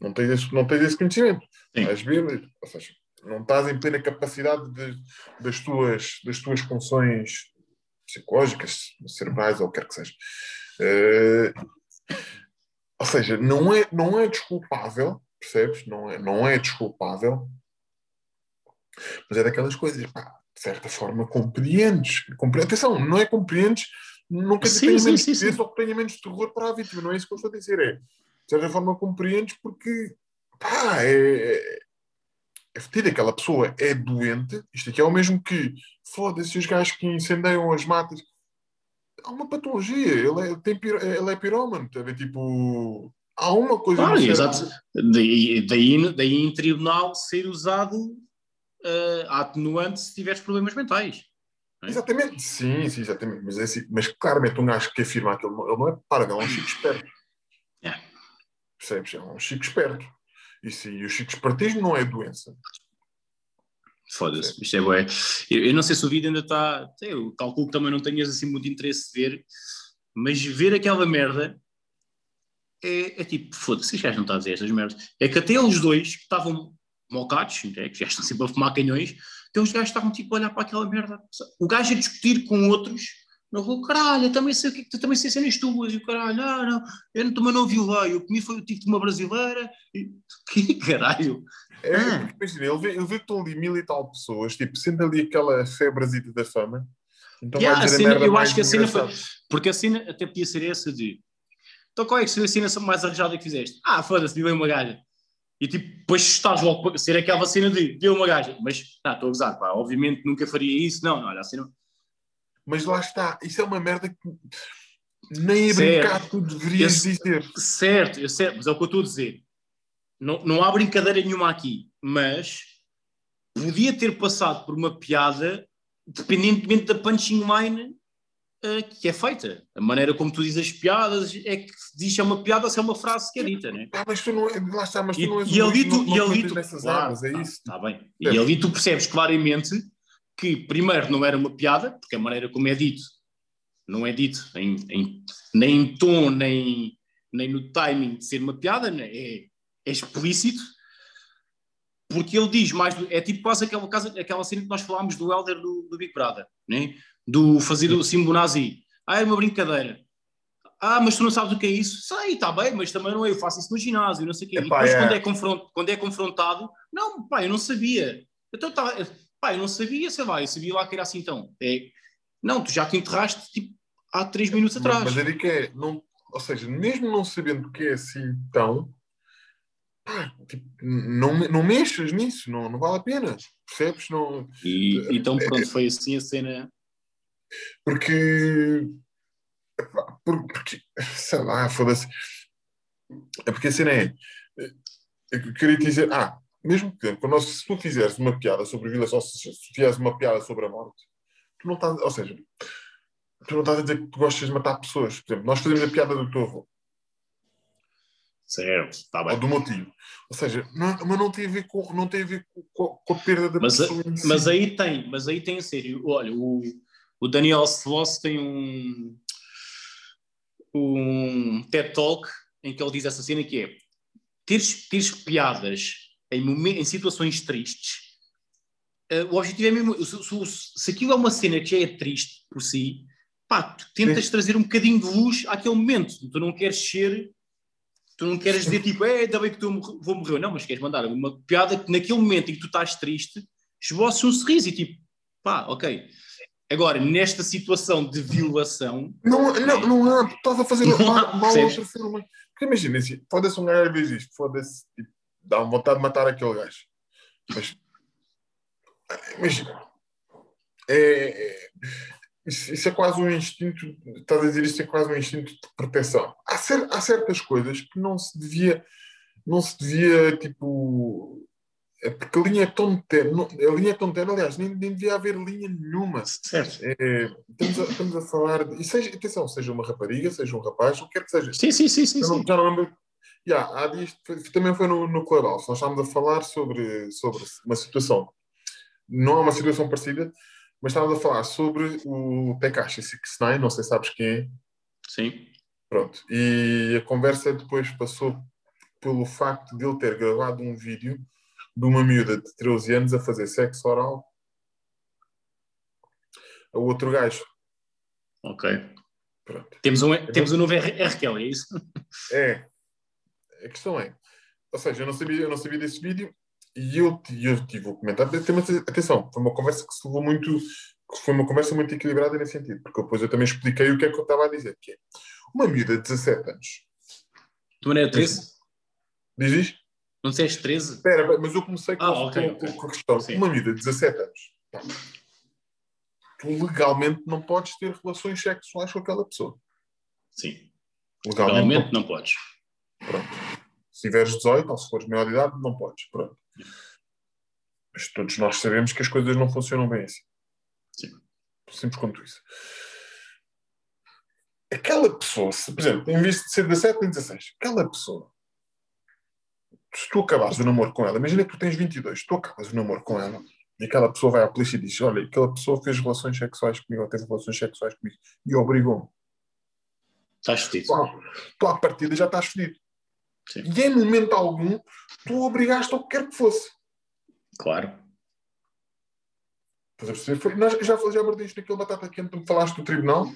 não, tens, esse, não tens esse conhecimento. Sim. Estás bêbado. Ou seja, não estás em plena capacidade de, das, tuas, das tuas funções psicológicas, cerebrais ou o que quer que seja. Uh, ou seja, não é, não é desculpável, percebes? Não é, não é desculpável, mas é daquelas coisas, pá, de certa forma, compreendes. Compre... Atenção, não é compreendes, não quer dizer que tenha menos sim, sim. ou que tenha menos terror para a vítima, não é isso que eu estou a dizer. É, de certa forma, compreendes porque pá, é, é fedido. Aquela pessoa é doente. Isto aqui é o mesmo que foda-se os gajos que incendeiam as matas. Há uma patologia, ele é, tem, ele é pirómano, tá Tipo, há uma coisa. Claro, exato. Daí, daí, daí em tribunal ser usado uh, atenuante se tiveres problemas mentais. não é? Exatamente, sim, sim, exatamente. Mas, é assim, mas claramente um gajo que afirma aquilo, ele não é pargo, ele é um chico esperto. É. Percebes? É um chico esperto. E sim, o chico espertismo não é doença. Foda-se, isto é bué. Eu, eu não sei se o vídeo ainda está. Eu calculo que também não tenhas assim muito interesse de ver, mas ver aquela merda é, é tipo, foda-se, gajos não estão a dizer estas merdas. É que até os dois que estavam mocados, é, que já estão sempre a fumar canhões, até os gajos estavam tipo a olhar para aquela merda. O gajo a discutir com outros. Não vou, caralho, eu também sei o que é que tu também sei cenas tuas, e o caralho, não, não, eu não- também não violei, eu comi foi o tipo de uma brasileira, e, que caralho, É, Ah. imagina, ele vê, ele vê que estão ali mil e tal pessoas, tipo, sente ali aquela febrazita da fama. Então Yeah, a cena- eu acho que a cena foi-. Porque a cena até podia ser essa de. Então qual é que foi a cena mais arranjada que fizeste? Ah, foda-se, deu uma gaja. E tipo, depois estás logo para ser aquela cena de deu uma gaja. Mas, não, estou a gozar, pá, obviamente nunca faria isso. Não, não, olha, a cena. Mas lá está, isso é uma merda que nem a Certo. brincar tu deverias Esse- dizer. Certo, eu sei, mas é o que eu estou a dizer. Não, não há brincadeira nenhuma aqui, mas podia ter passado por uma piada, dependentemente da punching line eh, que é feita. A maneira como tu dizes as piadas é que diz se é uma piada ou se é uma frase que é dita, né? Ah, mas tu não, é- lá está, mas tu E, não és e um ali tu, não, e ali tu, nessas claro, armas, é tá- isso. tá bem. E ali tu percebes claramente que, primeiro, não era uma piada, porque a maneira como é dito não é dito em, em- nem em tom, nem, nem no timing de ser uma piada, né? é, é explícito, porque ele diz mais. do- é tipo quase aquela, casa, aquela cena que nós falámos do Elder do, do Big Brother, né? do fazer o símbolo nazi. Ah, é uma brincadeira. Ah, mas tu não sabes o que é isso? Sei, está bem, mas também não é. Eu faço isso no ginásio, não sei o quê. E Epá, depois, é. quando, é confront, quando é confrontado, não, pá, eu não sabia. Então, tá, pá, eu não sabia, sei lá, eu sabia lá que era assim então. É, não, tu já te enterraste tipo, há três minutos atrás. Mas a dica é, não, ou seja, mesmo não sabendo que é assim tão, pá, tipo, não, não mexas nisso, não, não vale a pena. Percebes? Não, E então, pronto, foi assim a cena. porque, porque, sei lá, foda-se. É porque a cena é, eu queria dizer, ah, mesmo que quando se tu fizeres uma piada sobre violação, se fizeres uma piada sobre a morte, tu não estás, ou seja, tu não estás a dizer que tu gostas de matar pessoas. Por exemplo, nós fazemos a piada do teu avô. Certo, está ou bem. do motivo. Ou seja, não, mas não tem a ver com, não tem a ver com, com a perda da Mas, pessoa si. mas aí tem, mas aí tem a sério. Olha, o, o Daniel Sloss tem um, um TED Talk em que ele diz essa cena que é teres, teres piadas em, momen- em situações tristes. eh, o objetivo é mesmo, se, se- se aquilo é uma cena que já é triste por si, pá, tu tentas trazer um bocadinho de luz àquele momento. Tu não queres ser, tu não queres dizer tipo, é, ainda bem que tu morre- vou morrer. Não, mas queres mandar uma piada que naquele momento em que tu estás triste, esboças um sorriso e tipo, pá, ok. Agora, nesta situação de violação, Não, não, não há, estás a fazer mal, mal ao terceiro humano. Porque imagina, foda-se um gajo vezes isto, foda-se, tipo, dá vontade de matar aquele gajo. Mas, imagina, é, é- isso, isso é quase um instinto, estás a dizer isto é quase um instinto de proteção. Há, cer- há certas coisas que não se devia, não se devia, tipo, é porque a linha é tão não- a linha é tão tenue, aliás, nem, nem devia haver linha nenhuma. certo? É, estamos, a, estamos a falar de. E seja, atenção, seja uma rapariga, seja um rapaz, o que quer que seja. Sim, sim, sim, sim. Eu sim. não, já não lembro. Yeah, há dias, também foi no, no Clubhouse. Nós estávamos a falar sobre, sobre uma situação. Não é uma situação parecida, mas estávamos a falar sobre o Tekashi 69, não sei se sabes quem é. Sim. Pronto. E a conversa depois passou pelo facto de ele ter gravado um vídeo de uma miúda de 13 anos a fazer sexo oral a outro gajo. Ok. Pronto. Temos um, temos um novo R, R. Kelly, é isso? É. A questão é. Ou seja, eu não sabia, eu não sabia desse vídeo e eu, eu tive o comentário. Atenção, foi uma conversa que se levou muito. Foi uma conversa muito equilibrada nesse sentido, porque depois eu também expliquei o que é que eu estava a dizer, que é uma miúda de 17 anos. Tu não era 13? Diz isto? Não disseste 13? Espera, mas eu comecei com, Ah, ok, com- ok. com a questão. Sim. Uma miúda de 17 anos. Tu legalmente não podes ter relações sexuais com aquela pessoa. Sim. Legalmente, Realmente não podes. Pronto. Se tiveres 18 ou se fores maior de idade, não podes. Pronto. Mas todos nós sabemos que as coisas não funcionam bem assim. Sim. Simples quanto isso. Aquela pessoa, se, por exemplo, em vez de ser 17, tem 16. Aquela pessoa, se tu acabares o namoro com ela, imagina que tu tens 22, tu acabas o namoro com ela, e aquela pessoa vai à polícia e diz: Olha, aquela pessoa fez relações sexuais comigo, ou teve relações sexuais comigo, e obrigou-me. Estás fedido. Tu, tu à partida já estás fedido. Sim. E em momento algum, tu obrigaste ao que quer que fosse. Claro. Estás a perceber? Foi, nós já, já abordei isto naquele batata quente, tu me falaste do tribunal,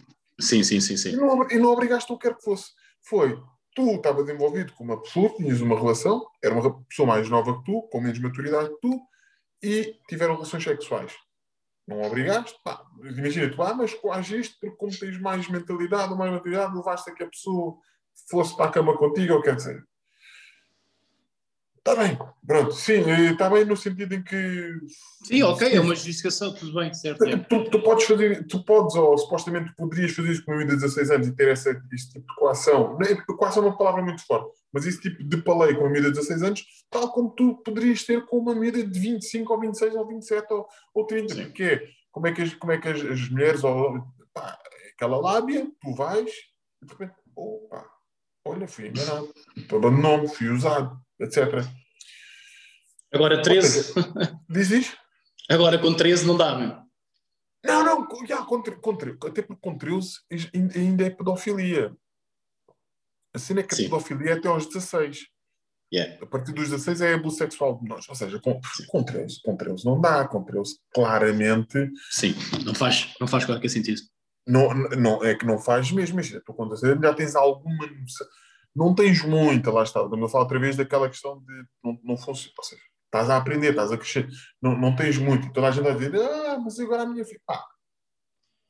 Sim, sim, sim, e sim. não, e não obrigaste ao que quer que fosse. Foi, tu estavas envolvido com uma pessoa, tinhas uma relação, era uma pessoa mais nova que tu, com menos maturidade que tu, e tiveram relações sexuais. Não obrigaste, pá, imagina, tu, ah, mas coagiste porque como tens mais mentalidade ou mais maturidade, levaste a que a pessoa fosse para a cama contigo, ou quer dizer. Está bem, pronto, sim, está bem no sentido em que Sim, ok, é uma justificação, tudo bem, certo. é. Tu, tu podes fazer, tu podes, ou supostamente poderias fazer isso com uma de 16 anos e ter essa, esse tipo de coação. Coação é uma palavra muito forte, mas esse tipo de palei com uma de 16 anos, tal como tu poderias ter com uma menina de 25 ou 26 ou 27 ou, ou 30. Sim. Porque é, como é que as, como é que as, as mulheres, ou, pá, aquela lábia, tu vais e de repente, opa, olha, fui enganado, abandonou-me, fui usado, etc. Agora 13, Diz isto? agora com 13 não dá, meu. Não, não, já, com, com, até porque com 13 ainda- ainda é pedofilia. A cena é que a Sim. pedofilia é até aos 16. Yeah. A partir dos 16 é abuso sexual de nós. Ou seja, com, com, 13, com 13 não dá, com 13 claramente Sim, não faz, não faz qualquer sentido. não, não, é que não faz mesmo. Imagina, tu com 16 já tens alguma noção. Não tens muita, lá está. Estamos a falar outra vez daquela questão de não, não funciona. Ou seja, estás a aprender, estás a crescer. Não, não tens muito. E toda a gente vai dizer, ah, mas agora a minha filha. Pá.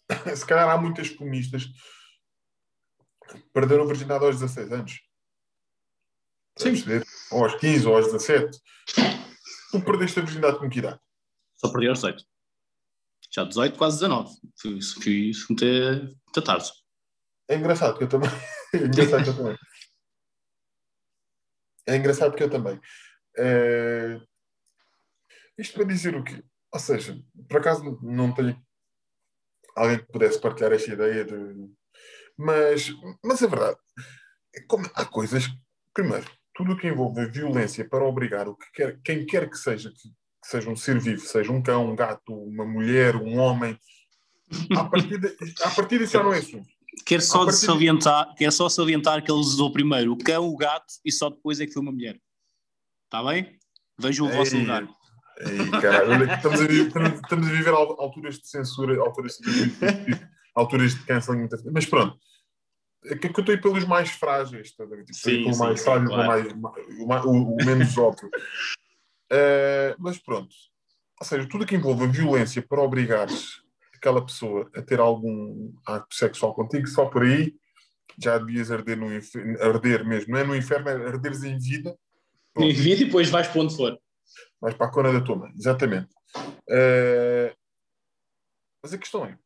Se calhar há muitas feministas que perderam a virgindade aos 16 anos. Sim. perceber? Ou aos 15, ou aos 17. Tu perdeste a virgindade com que idade? Só perdi aos 18. Já 18, quase 19. Fui, fui, fui muito, muito tarde. É engraçado que eu também. É engraçado que eu também. É engraçado que eu também. Eh, Isto para dizer o quê? Ou seja, por acaso não tenho alguém que pudesse partilhar esta ideia de. Mas, mas é verdade. É como- há coisas. Primeiro, tudo o que envolve violência para obrigar o que quer, quem quer que seja, que, que seja um ser vivo, seja um cão, um gato, uma mulher, um homem, a partir, de, a partir disso já não é assunto. Quero só, partir de- salientar, quero só salientar que ele usou primeiro o cão, o gato e só depois é que foi uma mulher. Está bem? Vejam o vosso lugar. ei, caralho, estamos, a viver, estamos- estamos a viver al- alturas de censura, alturas de, alturas de canceling. Mas pronto, é que é que eu estou aí pelos mais frágeis, ver? Tipo, estou aí Sim, pelo sim, mais sim, frágil, claro. o, mais- o- o menos óbvio. Eh, mas pronto, ou seja, tudo que envolve a violência para obrigares aquela pessoa a ter algum ato sexual contigo, só por aí já devias arder, no inferno, arder mesmo, não é no inferno, é arderes em vida. Em vídeo e depois vais para onde for. Vais para a cona da tua mãe, exatamente. Eh, mas a questão é: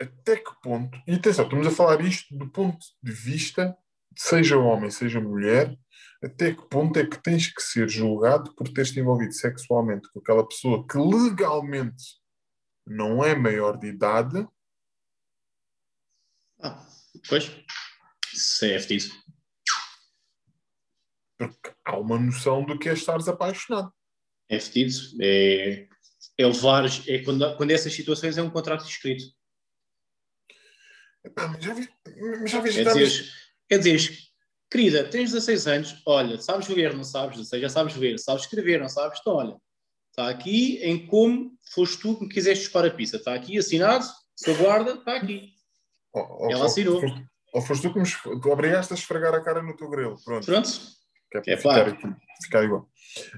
até que ponto, e atenção, estamos a falar isto do ponto de vista, seja homem, seja mulher, até que ponto é que tens que ser julgado por teres te envolvido sexualmente com aquela pessoa que legalmente não é maior de idade, Ah, pois. Isso é fedido. porque há uma noção do que é estares apaixonado. É fedido. É, é levares. É quando, quando essas situações é um contrato escrito. Epá, mas já vi, mas já vi, É dizer, é dizer, querida, tens 16 anos, olha, sabes ler, não sabes? 16 já sabes ler, sabes escrever, não sabes? Então, olha, está aqui em como foste tu que me quiseste chupar a pizza. Está aqui assinado, se guarda, está aqui. Ou, ou- Ela ou- assinou. Ou, ou foste tu que me tu obrigaste a esfregar a cara no teu grelo. Pronto. Pronto? Que é para É ficar, claro. aqui, ficar igual.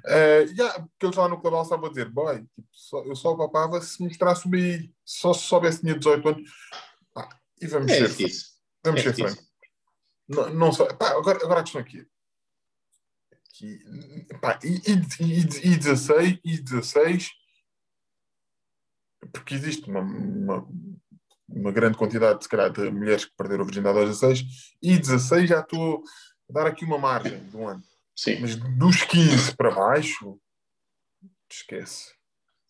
Eh, já, porque eles lá no Clubal estavam a dizer, boy, tipo, só- eu só papava se mostrasse o BI. Só se soubesse que tinha 18 anos. Pá, e vamos É ser, vamos é ser fedido. Não, não só, pá, agora, agora a questão aqui. Que, pá, e, e, e, e 16, e 16, porque existe uma, uma, uma grande quantidade, se calhar, de mulheres que perderam a virgindade aos 16, e 16 já estou a dar aqui uma margem de um ano. Sim. Mas dos 15 para baixo, esquece.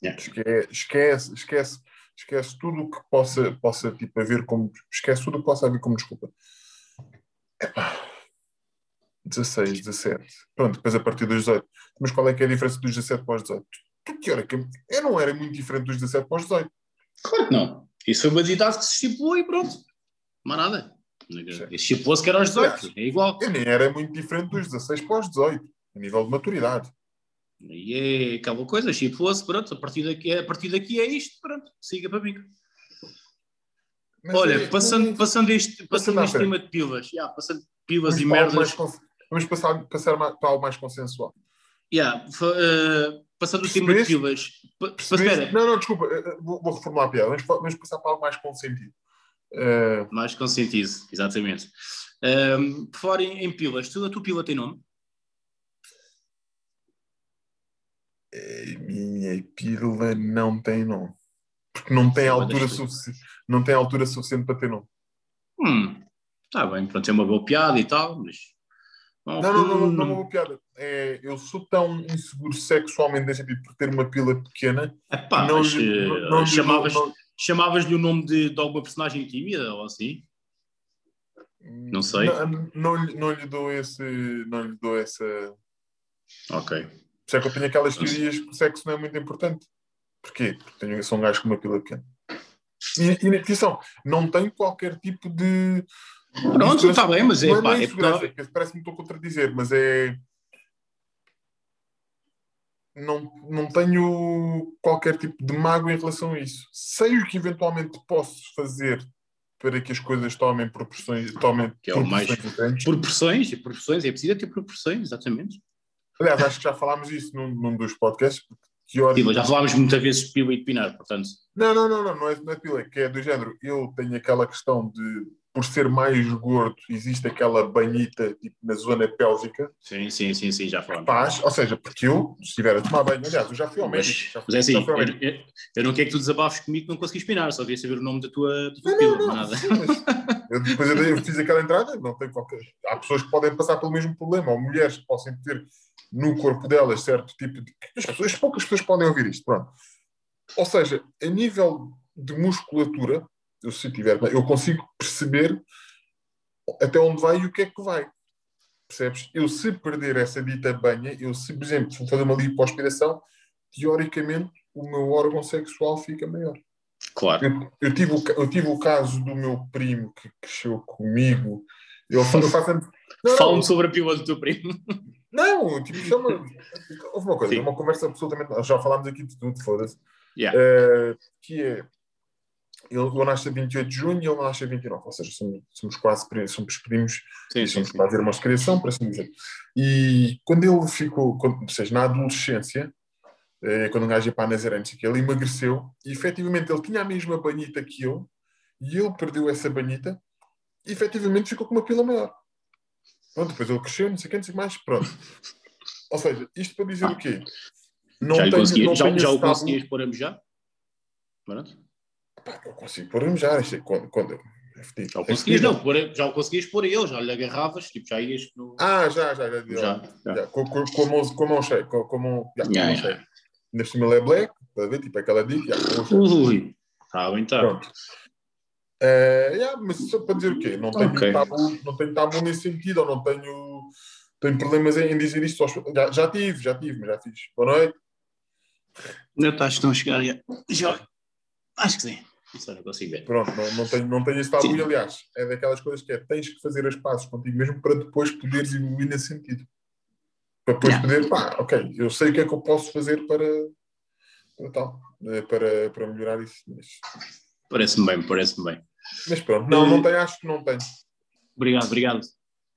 Yeah. Esquece, esquece, esquece, esquece tudo o que possa, possa tipo, haver como. Esquece tudo o que possa haver como desculpa. Epá. 16, 17. Pronto, depois a partir dos 18. Mas qual é que é a diferença dos 17 para os 18? Tu, teoricamente, eu não era muito diferente dos 17 para os 18. Claro que não. Isso foi uma idade que se estipulou e pronto. Não há nada. Estipulou-se que era aos 18. É igual. Eu nem era muito diferente dos 16 para os 18, a nível de maturidade. E é aquela coisa, estipulou-se, pronto, a partir, daqui, a partir daqui é isto, pronto, siga para mim. Mas Olha, passando, passando este, Passando este tema de pilas, yeah, passando pilas vamos e merdas, cons- Vamos passar, passar para algo mais consensual. yeah, eh, passando o tema de pilas, espera, Não, não, desculpa, eh, eh, vou, vou reformular a piada. Vamos, vamos passar para algo mais consentido. Eh, mais conscientize, exatamente. Ehm, por falar em, em pilas, tu, a tua pila tem nome? a minha pílula não tem nome. Porque não tem mas altura, sufici não tem altura suficiente para ter nome. Hum, tá bem, pronto, é uma boa piada e tal, mas. Não, não, não, não, não é uma boa piada. É, eu sou tão inseguro sexualmente tipo por ter uma pila pequena Epá, não, mas, eh, não, não chamavas, não- chamavas-lhe o nome de, de alguma personagem tímida ou assim? Não sei. Não, não, lhe- não lhe dou esse. Não lhe dou essa. Ok. Por isso é que eu tenho aquelas teorias que o sexo não é muito importante. Porquê? Porque tenho, sou um gajo com uma pila pequena. E, e atenção, não tenho qualquer tipo de. Pronto, está bem, mas é, é, pá, é é porque- que estou a contradizer, mas é. Não, não tenho qualquer tipo de mágoa em relação a isso. Sei o que eventualmente posso fazer para que as coisas tomem proporções, tomem Que é o mais- proporções diferentes. proporções, e proporções, é preciso ter proporções, exatamente. Aliás, acho que já falámos disso num, num dos podcasts. porque Já falámos muitas vezes de pila e de pinar, portanto. Não, não, não, não, não é, não é pila, que é do género. Eu tenho aquela questão de, por ser mais gordo, existe aquela banhita tipo, na zona pélvica. Sim, sim, sim, sim, já falámos. Faz, ou seja, porque eu, se estiver a tomar banho, aliás, eu já fui ao médico. Mas, já, mas é assim, já fui ao eu, eu- eu não quero que tu desabafes comigo que não conseguis pinar, só queria saber o nome da tua, da tua Não, pila, não, não, não, nada. sim, eu, depois eu, eu fiz aquela entrada, não tem qualquer. Há pessoas que podem passar pelo mesmo problema, ou mulheres que possam ter no corpo delas certo tipo de. As, pessoas, poucas pessoas podem ouvir isto, pronto. Ou seja, a nível de musculatura, eu, se tiver, eu consigo perceber até onde vai e o que é que vai. Percebes? Eu, se perder essa dita banha, eu, se, por exemplo, for fazer uma lipoaspiração, teoricamente o meu órgão sexual fica maior. Claro. Eu, eu tive o, eu tive o caso do meu primo que cresceu comigo. Ele eu faço. Não, não, Fala-me sobre a pila do teu primo. não, tipo, chama. Houve uma coisa, Sim. uma conversa absolutamente. Já falámos aqui de tudo, foda-se. Yeah. Eh, que é. Eu, eu nasço a 28 de junho e ele nasce a 29, ou seja, somos, somos quase somos primos Sim, somos sim. quase irmãos de criação, por assim dizer. E quando ele ficou, quando, ou seja, na adolescência, eh, quando um gajo ia para a o quê, ele emagreceu e efetivamente ele tinha a mesma banhita que eu e ele perdeu essa banhita e efetivamente ficou com uma pila maior. Pronto, depois ele cresceu, não sei o que, não sei o que mais, pronto. Ou seja, isto para dizer o quê? Não já, tenho- não já, já o conseguias pôr a mejar? Pronto. Pá, eu consigo pôr a mejar, isto é quando... quando é fedido. Já o É conseguias, não, pôr- já o conseguias pôr a ele, já lhe agarravas, tipo, já ias no. Ah, já, já, já. Já, já. já, com, com, com a mão, com a mão cheia, com, com a mão, já, com a Yeah, mão yeah. cheia. Ainda por cima ele é black, para ver, tipo aquela dica, já, com a mão cheia. Ui, está bem, está. Pronto. Eh, yeah, mas só para dizer o quê? Não tenho, Ok. tabu, não tenho tabu nesse sentido, ou não tenho, tenho problemas em, em dizer isto. aos- Já, já tive, já tive, mas já fiz. Boa noite. Não acho que estão a chegar já. já. Acho que sim. Isso não consigo ver. Pronto, não, não, tenho, não tenho esse tabu. Sim. Aliás, é daquelas coisas que é tens que fazer as pazes contigo mesmo para depois poderes evoluir nesse sentido. Para depois Yeah. poder, pá, ok, eu sei o que é que eu posso fazer para, para tal, eh, para, para melhorar isso. Mas, Parece-me bem, parece-me bem. Mas pronto, não, não tenho, acho que não tenho. Obrigado, obrigado.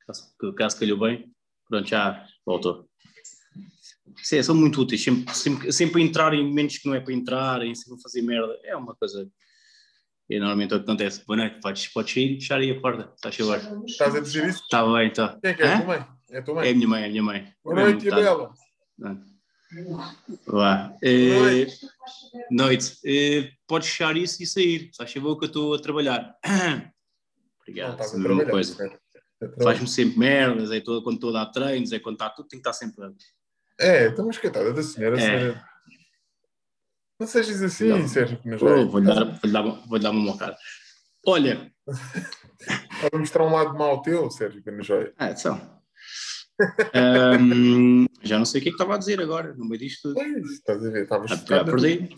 Caso, caso calhou bem, pronto, já voltou. Sim, são muito úteis, sempre, sempre, sempre entrar em momentos que não é para entrar, em sempre fazer merda, é uma coisa que normalmente acontece. Boa noite, podes, podes sair e fechar aí a porta, estás a chegar. Estás a dizer isso? Está bem, está. Quem é que é? A tua mãe? É a tua É a mãe? minha mãe, é a minha mãe. Boa noite, Tá. Vá. Eh, noite. Eh, podes fechar isso e sair. Só favor que eu estou a trabalhar. Não, Obrigado. estás é a mesma coisa. É, é. Faz-me sempre merdas, é todo, quando estou a dar treinos, é quando está tudo, tem que estar sempre. É, mas coitada da senhora. a É. senhora- Não sejas assim, Não. Sérgio Pina Oh, vou-lhe dar, vou-lhe dar, vou dar uma mocada. Olha, Estás a mostrar um lado mau teu, Sérgio Pina Joia. ah, atenção. Ahm, já não sei o que é que estava a dizer agora, no meio disto tudo. Estás a ver, estavas Já, já focado. perdi.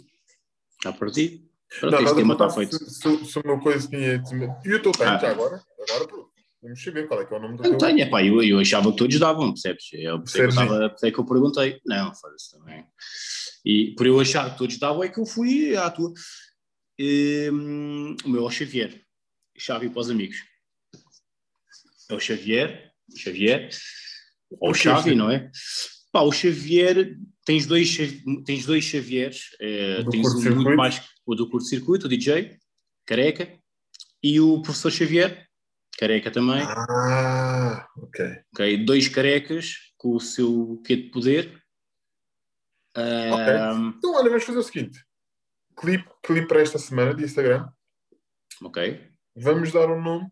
Já perdi. Pronto, este tema está feito. se, se, meu coisa tinha. E o teu tem Ah. já agora? Agora pô, vamos saber qual é que é o nome do Eu teu. tenho, epá, eu, eu achava que todos davam, percebes? Eu, é que eu, estava, é que eu perguntei. Não, foda-se também. E por eu achar que todos davam é que eu fui à tua. Hum, o meu é o Xavier. Chave para os amigos. É o Xavier, Xavier, ou o Xavi, Xavier? não é? Pá, o Xavier, tens dois, tens dois Xavieres, eh, Do tens um curto-circuito? muito mais, o do curto-circuito, o DJ, careca, e o professor Xavier, careca também. Ah, ok. Ok, dois carecas com o seu quê de poder. Ahm, Então, olha, vamos fazer o seguinte: clipe, clipe para esta semana de Instagram. ok. Vamos dar um nome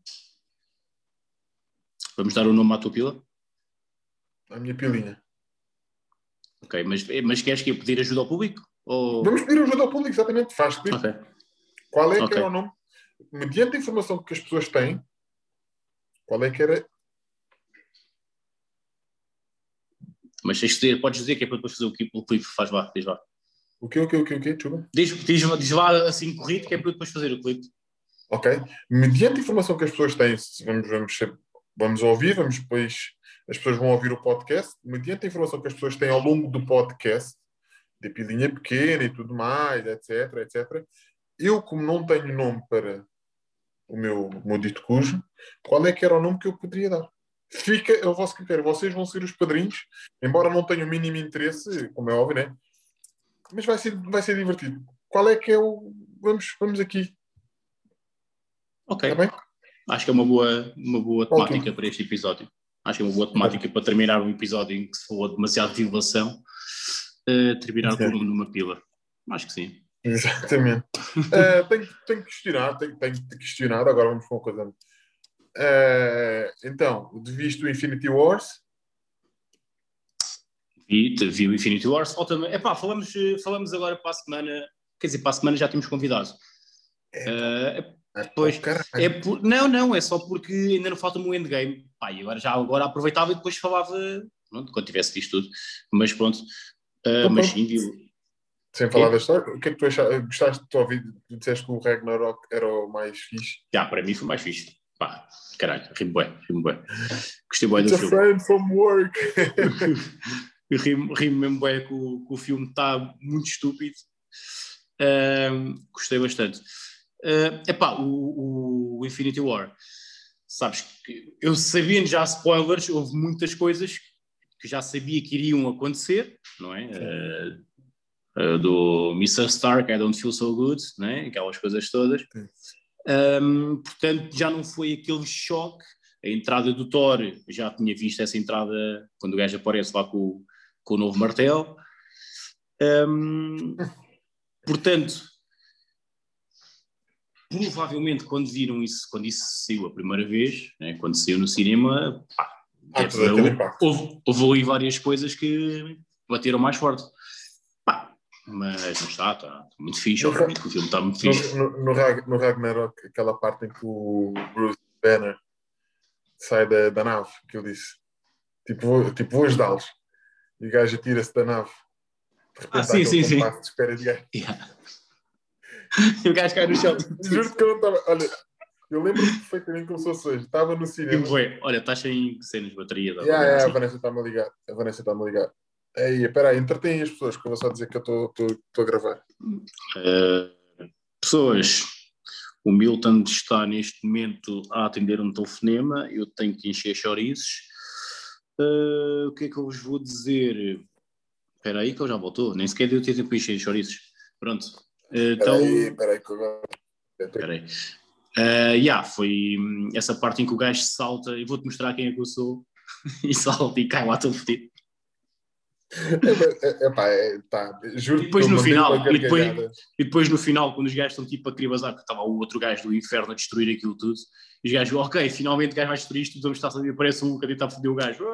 Vamos dar o nome à tua pila? À minha pilinha. Ok, mas, mas queres que eu pedir ajuda ao público? Ou... Vamos pedir ajuda ao público, exatamente. Faz clipe. Ok. Qual é que Ok. era o nome? Mediante a informação que as pessoas têm, qual é que era. Mas tens dizer, podes dizer que é para depois fazer o clipe, o clipe faz lá, diz lá. O quê, o quê, o quê, o quê? Desculpa. Diz, diz, diz lá assim corrido que é para depois fazer o clipe. Ok? Mediante a informação que as pessoas têm, vamos, vamos, vamos ouvir, vamos depois, as pessoas vão ouvir o podcast, mediante a informação que as pessoas têm ao longo do podcast, de pilinha pequena e tudo mais, etc, etc, eu, como não tenho nome para o meu, o meu dito cujo, qual é que era o nome que eu poderia dar? Fica ao vosso critério. Vocês vão ser os padrinhos, embora não tenham o mínimo interesse, como é óbvio, né? Mas vai ser, vai ser divertido. Qual é que é o. Vamos, vamos aqui, Ok. bem? Acho que é uma boa, uma boa Ótimo. temática para este episódio. Acho que é uma boa temática para terminar um episódio em que se falou demasiado de divulgação, eh, terminar com o Certo. nome de uma pila. Acho que sim. Exatamente. Eh, tenho, tenho que questionar, tenho, tenho que questionar. Agora vamos para uma coisa. Eh, então, de visto o Infinity Wars, Vi, vi o Infinity Wars. Falta Epá, falamos, falamos agora para a semana. Quer dizer, para a semana já temos convidado. Eh, ah, Pois, é por- Não, não, é só porque ainda não falta-me o endgame. Pá, e agora já agora aproveitava e depois falava pronto, quando tivesse visto tudo. Mas pronto. Então mas sim, vi, sem falar da história, o que é que tu achaste? Gostaste de te ouvir? Tu disseste que o Ragnarok era o mais fixe. Já, para mim foi mais fixe. Pá, caralho, rimo bué, rimo bué. Gostei bué do It's a filme. friend from work. Rimo, rimo mesmo bué que o, que o filme está muito estúpido. Ahm, gostei bastante. É epá, o, o Infinity War. Sabes que eu sabendo já spoilers, houve muitas coisas que já sabia que iriam acontecer, não é? Eh, do Mr. Stark, I don't feel so good, não é? Aquelas coisas todas. Sim. Ahm, portanto, já não foi aquele choque. A entrada do Thor, já tinha visto essa entrada quando o gajo aparece lá com, o- com o novo martelo. Ahm, portanto, provavelmente quando viram isso, quando isso saiu a primeira vez, né, quando saiu no cinema, pá, Ah, impacto. houve, houve ali várias coisas que bateram mais forte. Pá, mas não está, está muito fixe, obviamente que o filme está muito fixe. No, no, no, Rag- no Ragnarok, aquela parte em que o Bruce Banner sai da, da nave, que ele disse: Tipo, vou, tipo, vou ajudá-los. E o gajo atira-se da nave. De repente, Ah, sim, sim, sim. de espera de gajo. Yeah. E o gajo cai no chão. Juro que eu não estava. Olha, eu lembro perfeitamente como se fosse hoje. Estava no cinema. Bué, Olha, estás sem cenas de bateria. dá Yeah, yeah, a. Vanessa está-me a ligar. A Vanessa está-me a ligar. Ei, espera aí, entretém as pessoas, que eu vou só dizer que eu estou a gravar. Uh, pessoas, o Milton está neste momento a atender um telefonema, eu tenho que encher chouriços. Uh, o que é que eu vos vou dizer? Espera aí que eu já voltou, nem sequer deu tempo para encher chouriços. Pronto. Então, aí, espera aí, que eu agora. espera aí. Uh, yeah, foi hum, essa parte em que o gajo salta e vou-te mostrar quem é que eu sou e salta e cai lá todo fedido. É, é, é, pá, é, tá, juro E depois que no final, e depois-. E depois no final, quando os gajos estão tipo a querer bazar, porque estava o outro gajo do inferno a destruir aquilo tudo, e os gajos, ok, finalmente o gajo vai destruir isto, vamos estar a aparece um bocadinho está a foder o gajo.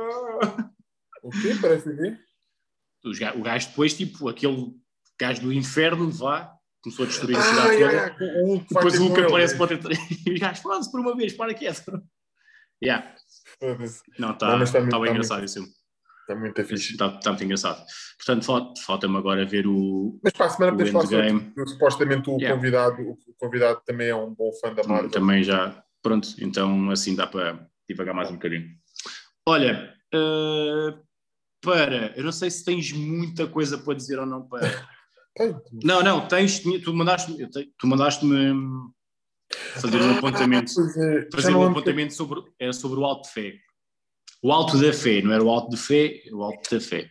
O quê? Parece o quê? O gajo depois, tipo, aquele gajo do inferno, vá, começou a destruir a cidade yeah, toda. yeah, o Hulk vai Depois ter o Hulk aparece para tentar. E os gajos, faz por uma vez, para quieto. Yeah. Foda-se. Não, está tá tá bem tá engraçado filme. Está muito fixe. Está tá muito engraçado. Portanto, falta- falta-me agora ver o. Mas para a semana podemos falar sobre que supostamente o Yeah. convidado, o convidado também é um bom fã da Marvel. Também já. Pronto, então assim dá para divagar mais um bocadinho. Olha, eh, para. Eu não sei se tens muita coisa para dizer ou não para. Não, não, tens. Tu mandaste-me tu mandaste-me fazer um apontamento. É, Fazer um lembro apontamento sobre. Era sobre o alto de fé. O alto da fé, não era o alto de fé, o alto da fé.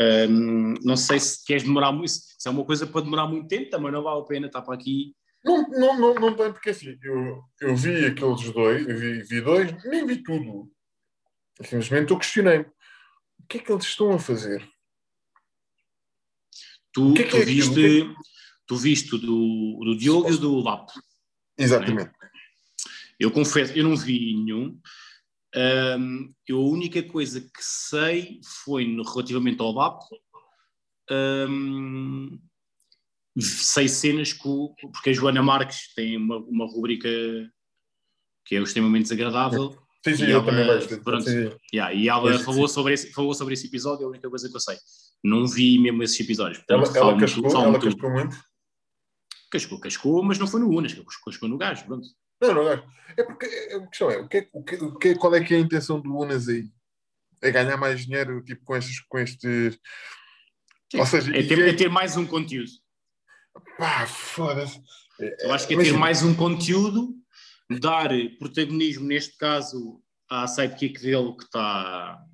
Hum, não sei se queres demorar muito. Se é uma coisa para demorar muito tempo, também não vale a pena estar para aqui. Não, não, não, não tem, porque assim, eu, eu vi aqueles dois, eu vi, vi dois, nem vi tudo. Simplesmente eu questionei o que é que eles estão a fazer? Tu, O que é que tu é viste, tu viste o do, do Diogo e o do Vapo. Exatamente. Eu confesso, eu não vi nenhum. Hum, eu, a única coisa que sei foi no, relativamente ao Vapo. hum, sei cenas o- porque a Joana Marques tem uma, uma rubrica que é extremamente desagradável Sim, sim, E eu ela- também gosto. pronto. Yeah, e ela falou sobre, esse, falou sobre esse episódio, é a única coisa que eu sei. Não vi mesmo esses episódios. Ela, Portanto, ela tu- cascou, fala-me ela cascou muito. Cascou, cascou, mas não foi no Unas, cascou, no gajo, pronto. Não, não, não. É porque é- a questão é, o que, é- o que, o que, qual é que é a intenção do Unas aí? É ganhar mais dinheiro tipo, com estes. Com estes... Ou seja, É ter, é ter mais um conteúdo. Pá, foda-se. Eu acho que é ter mais um conteúdo, dar protagonismo, neste caso, à sidekick dele que está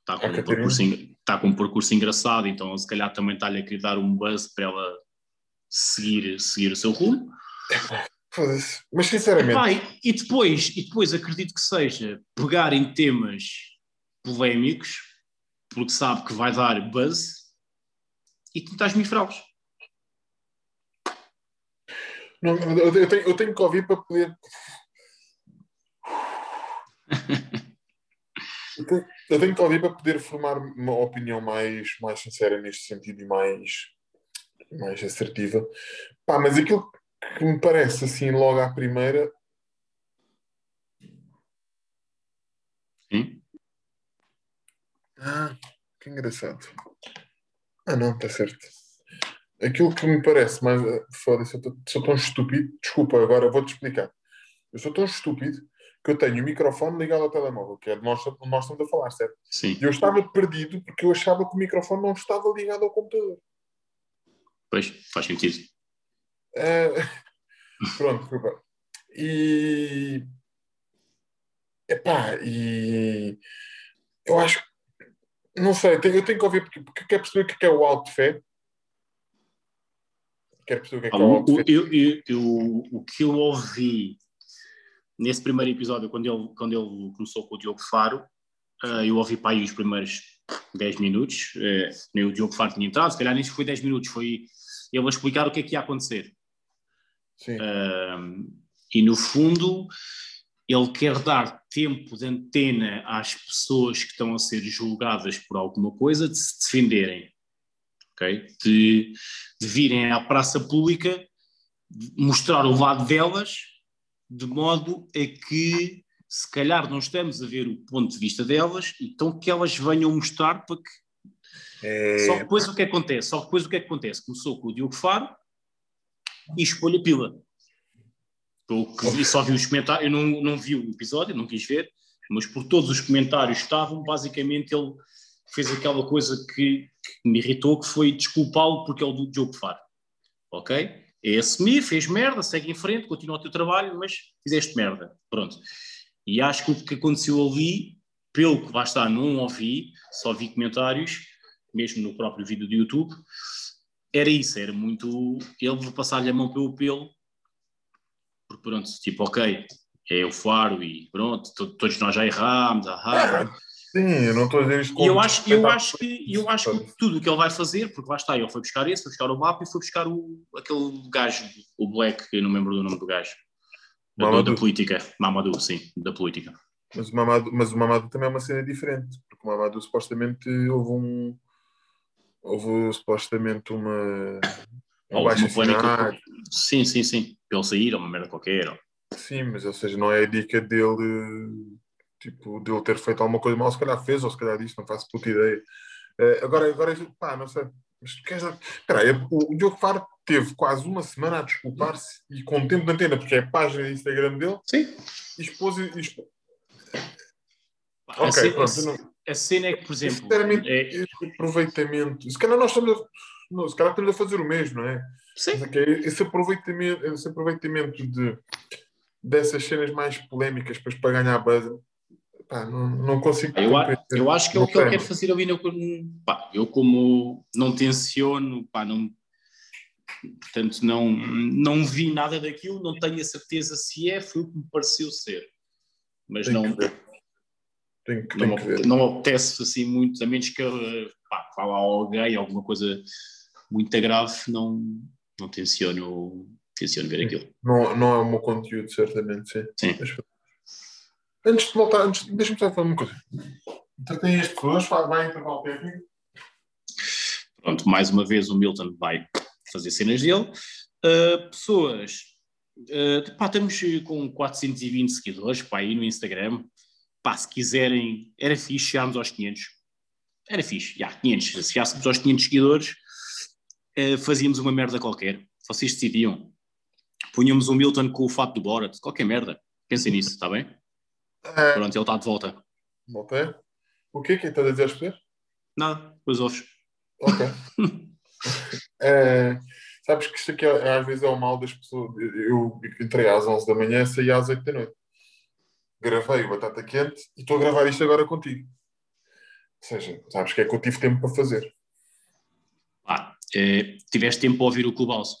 está com, À um percurso, está com um percurso engraçado, então se calhar também está-lhe a querer dar um buzz para ela seguir, seguir o seu rumo. Mas sinceramente, e, e depois, e depois acredito que seja pegar em temas polémicos, porque sabe que vai dar buzz, e tentar esmifrá-los. Não, eu, eu tenho, eu tenho que ouvir para poder. Eu tenho, eu tenho que ouvir para poder formar uma opinião mais, mais sincera neste sentido e mais, mais assertiva. Pá, mas aquilo que me parece assim logo à primeira Sim? Ah, que engraçado. Ah, não, está certo. Aquilo que me parece mais. eh, Foda-se, eu sou tão estúpido. Desculpa, agora vou-te explicar. Eu sou tão estúpido que eu tenho o microfone ligado ao telemóvel, que é de nós, nós estamos a falar, certo? Sim. E eu estava perdido porque eu achava que o microfone não estava ligado ao computador. Pois, faz sentido. Ah, pronto, desculpa. E. Epá, e. Eu acho. Não sei, eu tenho que ouvir porque, porque quer perceber o que é que é o alto de fé. Quer perceber o que é que é o eu, eu- eu- o que eu ouvi nesse primeiro episódio, quando ele, quando ele começou com o Diogo Faro, eh, eu ouvi para aí os primeiros 10 minutos, nem o Diogo Faro tinha entrado, se calhar nem foi 10 minutos, foi ele a explicar o que é que ia acontecer. Sim. Um, e no fundo, ele quer dar tempo de antena às pessoas que estão a ser julgadas por alguma coisa de se defenderem, ok? De, de virem à praça pública, mostrar o lado delas, de modo a que se calhar não estamos a ver o ponto de vista delas, então que elas venham mostrar para que É, só depois o que acontece? Só depois o que acontece? Começou com o Diogo Faro e expôs a pila. Que vi- só vi os comentários, eu não, não vi o episódio, não quis ver, mas por todos os comentários que estavam, basicamente ele fez aquela coisa que, que me irritou, que foi desculpá-lo porque é o do Diogo Faro. Ok? É assumir, fez merda, segue em frente, continua o teu trabalho, mas fizeste merda. Pronto. E acho que o que aconteceu ali, pelo que está, não ouvi, só vi comentários, mesmo no próprio vídeo do YouTube, era isso, era muito ele passar-lhe a mão pelo pelo, porque pronto, tipo, ok, é o faro e pronto, to- todos nós já erramos, ahá. sim, eu não estou a dizer isto E eu como acho, eu acho que, eu acho que tudo o que ele vai fazer, porque lá está, ele foi buscar esse, foi buscar o mapa e foi buscar o, aquele gajo, o Black, que eu não me lembro do nome do gajo, da, Mamadou. da política, Mamadou, sim, da política. Mas o, Mamado, mas o Mamado também é uma cena diferente, porque o Mamado supostamente houve um. houve supostamente uma, um Ou baixo uma polémica. Sim, sim, sim. Ele sair, ou uma merda qualquer. ou- Sim, mas ou seja, não é a dica dele, tipo, dele ter feito alguma coisa mal, se calhar fez, ou se calhar disse, não faço puta ideia. Eh, agora, agora, pá, não sei. Mas tu queres. Espera aí, o Diogo Faro teve quase uma semana a desculpar-se e com tempo de antena, porque é a página de Instagram dele, Sim. e expôs. E expôs. Pá, Ok, a, cena, pronto, a- não- a cena é que, por exemplo, Sinceramente, é, esse aproveitamento. Se calhar nós estamos a, não, se calhar estamos a fazer o mesmo, não é? sim, Mas é que é esse aproveitamento, esse aproveitamento de, dessas cenas mais polémicas depois para ganhar buzz, pá, não, não consigo. eu, eu acho que é o que ele sei. quer fazer ali. No, pá, eu, como não tenciono, pá, não, portanto, não, não vi nada daquilo, não tenho a certeza se é, foi o que me pareceu ser. Mas não. Tem que, não, apete- não apetece assim muito, a menos que pá, vá lá alguém, alguma coisa muito grave, não, não tenciono, tenciono ver aquilo. Não, não é o meu conteúdo, certamente, sim. Sim. Mas- antes de voltar, antes, deixa-me só falar uma coisa. Então tem este pessoas, vai intervalo técnico. Pronto, mais uma vez o Milton vai fazer cenas dele. Uh, pessoas, uh, pá, estamos com 420 seguidores pá, aí no Instagram. Pá, se quiserem, era fixe chegarmos aos 500. Era fixe, já, 500. Se chegássemos aos 500 seguidores, uh, fazíamos uma merda qualquer. Vocês decidiam. Punhamos o Milton com o fato do Borat, qualquer merda. Pensem nisso, está bem? Ah, Pronto, ele está de volta. voltei. O que é que estás a dizer às pessoas? Nada, os ovos. Ok. Eh, sabes que isto aqui é- às vezes é o mal das pessoas. Eu entrei às 11 da manhã, saí às 8 da noite. Gravei o Batata Quente e estou a gravar isto agora contigo. Ou seja, sabes que é que eu tive tempo para fazer. Pá, eh, tiveste tempo para ouvir o Clubhouse.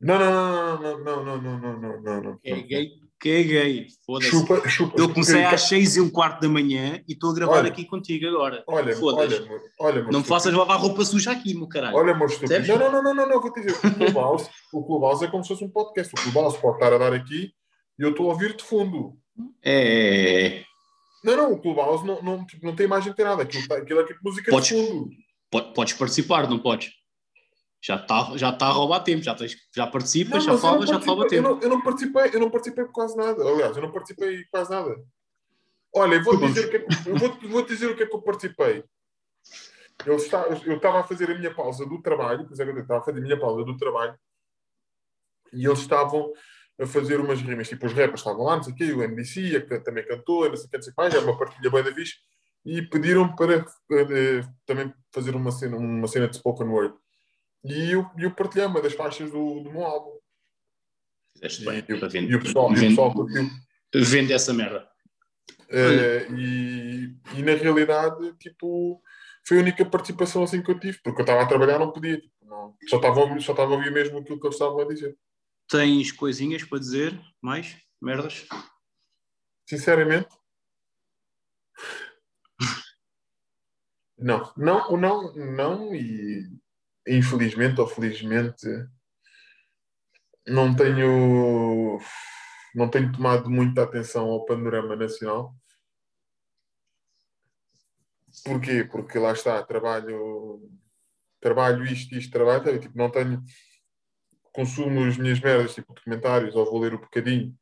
Não, não, não, não, não, não, não, não, não, não. Caguei, caguei. Foda-se. Chupa, chupa. Eu comecei às seis e um quarto da manhã e estou a gravar Olha. aqui contigo agora. Olha, olha, olha, Não me faças lavar roupa suja aqui, meu caralho. Olha, meu estúpido. Não, não, não, não, não, vou te dizer. O Clubhouse, o Clubhouse é como se fosse um podcast. O Clubhouse pode estar a dar aqui e eu estou a ouvir de fundo. É, é, é. Não, não, o Clubhouse não, não, tipo, não tem imagem, não tem nada. Aquilo, tá, aquilo é tipo música Podes- de fundo. Po- Podes participar, não podes? Já está já tá a roubar tempo, já, tens, já Não, participas, já não falas, já te rouba participei- eu tempo. não, eu não participei, eu não participei por quase nada. Aliás, eu não participei por quase nada. Olha, eu vou dizer o que é que, eu vou, vou dizer o que é que eu participei. Eu está- eu estava a fazer a minha pausa do trabalho, pois é eu estava a fazer a minha pausa do trabalho, e eles estavam a fazer umas rimas, tipo os rappers estavam lá, não sei o quê, o MDC, a que também cantou, não sei o que, não sei o que mais, é uma partilha bem da fixe, e pediram para eh, também fazer uma cena, uma cena de spoken word. E eu, eu partilhei uma das faixas do, do meu álbum. Fizeste E, bem, e o- para vender. e o pessoal, e o Vende- pessoal curtiu. Vende essa merda. Eh, e, e na realidade, tipo, foi a única participação assim que eu tive, porque eu estava a trabalhar, não podia, tipo, não, só estava a ouvir- só estava a ouvir mesmo aquilo que eles estavam a dizer. Tens coisinhas para dizer? Mais? Merdas? Sinceramente, não, não, não, não, e infelizmente ou felizmente não tenho não tenho tomado muita atenção ao panorama nacional. Porquê? Porque lá está, trabalho trabalho isto, isto, trabalho, tipo, não tenho consumo as minhas merdas, tipo documentários, ou vou ler um bocadinho,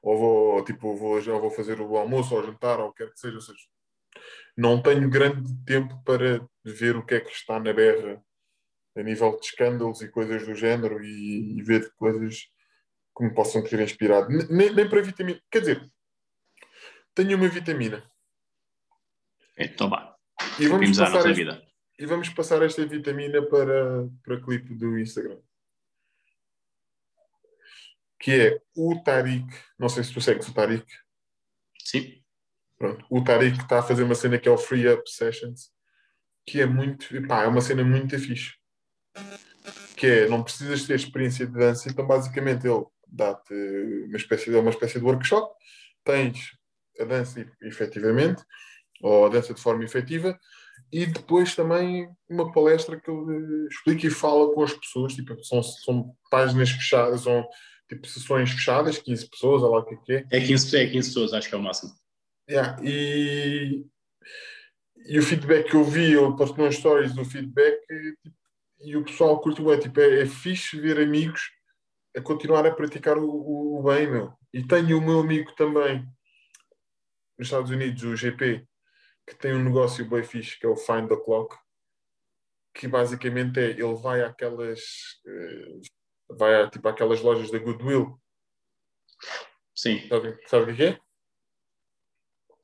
ou vou, tipo, vou, já vou fazer o almoço, ou jantar, ou o que quer que seja, ou seja, não tenho grande tempo para ver o que é que está na berra a nível de escândalos e coisas do género e, e ver coisas que me possam ter inspirado. Nem, nem para vitamina. Quer dizer, tenho uma vitamina. Então vá. E vamos, Vimos a passar este- vida. e vamos passar esta vitamina para, para clipe do Instagram. Que é o Tariq. Não sei se tu segues o Tariq. Sim. Pronto, o Tariq está a fazer uma cena que é o Free Up Sessions, que é muito, pá, é uma cena muito fixe. Que é, não precisas ter experiência de dança, então basicamente ele dá-te uma espécie, de, uma espécie de workshop, tens a dança efetivamente, ou a dança de forma efetiva, e depois também uma palestra que ele explica e fala com as pessoas, tipo, são, são páginas fechadas, são tipo sessões fechadas, 15 pessoas, olha lá o que é é. É 15, é 15 pessoas, acho que é o máximo. Yeah, e, e o feedback que eu vi, eu posto nas stories do feedback e, tipo, e o pessoal curtiu, é tipo, é, é fixe ver amigos a continuar a praticar o, o, o bem, meu. E tenho o meu amigo também, nos Estados Unidos, o GP, que tem um negócio bem fixe, que é o Find the Clock, que basicamente é, ele vai àquelas, eh, vai a, tipo, àquelas lojas da Goodwill. Sim. Sabe, sabe o que é?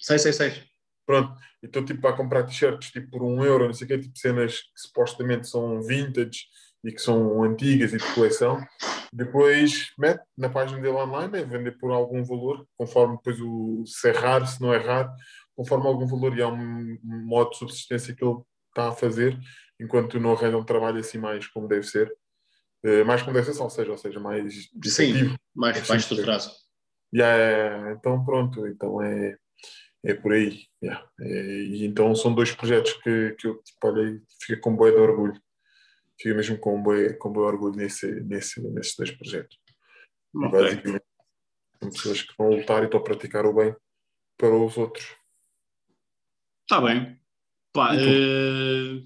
Sei, sei, sei. Pronto, então tipo para comprar t-shirts tipo por um euro, não sei o quê, tipo cenas que supostamente são vintage e que são antigas e de coleção. Depois mete na página dele online, é vender por algum valor, conforme depois o se é raro, se não é raro, conforme algum valor e há um, modo de subsistência que ele está a fazer, enquanto não arranja um trabalho assim mais como deve ser. Uh, mais como deve ser, ou seja, ou seja, mais Sim, mais, mais estruturado. Yeah, então pronto, então é, é por aí. Yeah. É, e então são dois projetos que, que eu tipo, olhei, com boi de orgulho. Fiquei mesmo com boi, com boi orgulho nesse, nesse, nesses dois projetos. Okay. E basicamente são pessoas que vão lutar e estão a praticar o bem para os outros. Está bem. Pá, uh,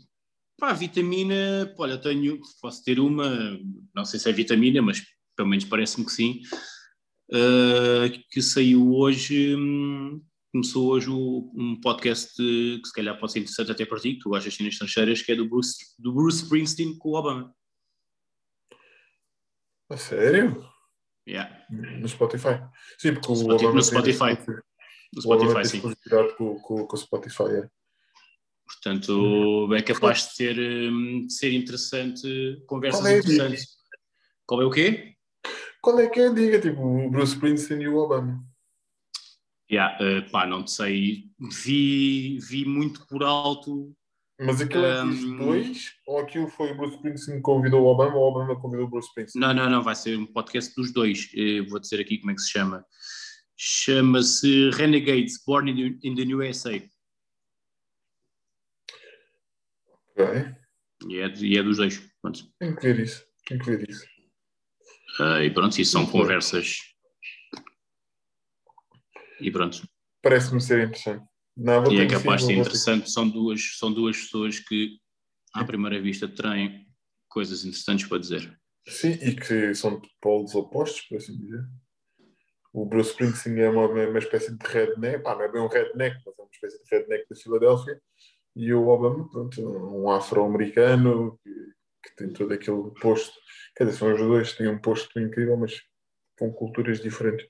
pá, vitamina, olha, tenho, posso ter uma, não sei se é vitamina, mas pelo menos parece-me que sim, uh, que saiu hoje. Hum, começou hoje um podcast que se calhar pode ser interessante até para ti, que tu gostas de cenas estrangeiras, que é do Bruce, do Bruce Springsteen com o Obama. A sério? Yeah. No Spotify. Sim, porque o Spotify, Obama no Spotify. Tem, no Spotify, sim. Com, com, com o Spotify, é. Portanto, é capaz de ser, hum, de ser interessante, conversas Qual é interessantes. Qual é o quê? Qual é que é a diga? Tipo, o Bruce Springsteen e o Obama. Yeah, uh, pá, não sei, vi, vi muito por alto. Mas aquilo é dos Um, dois? Ou aquilo foi o Bruce Springsteen que convidou o Obama ou o Obama convidou o Bruce Springsteen? Não, não, não, vai ser um podcast dos dois. Eu vou dizer aqui como é que se chama. Chama-se Renegades, Born in the, in the USA. Ok. E é, e é dos dois. Pronto. Tenho que ver isso. Tenho que ver isso. Uh, e pronto, isso são conversas. E pronto. Parece-me ser interessante. Não, E é capaz de ser interessante. São duas, são duas pessoas que, à primeira vista, têm coisas interessantes para dizer. Sim, e que são de polos opostos, por assim dizer. O Bruce Springsteen é uma, uma espécie de redneck, pá, não é bem um redneck, mas é uma espécie de redneck da Filadélfia. E o Obama, pronto, um afro-americano que, que tem todo aquele posto. Quer dizer, são os dois, têm um posto incrível, mas com culturas diferentes.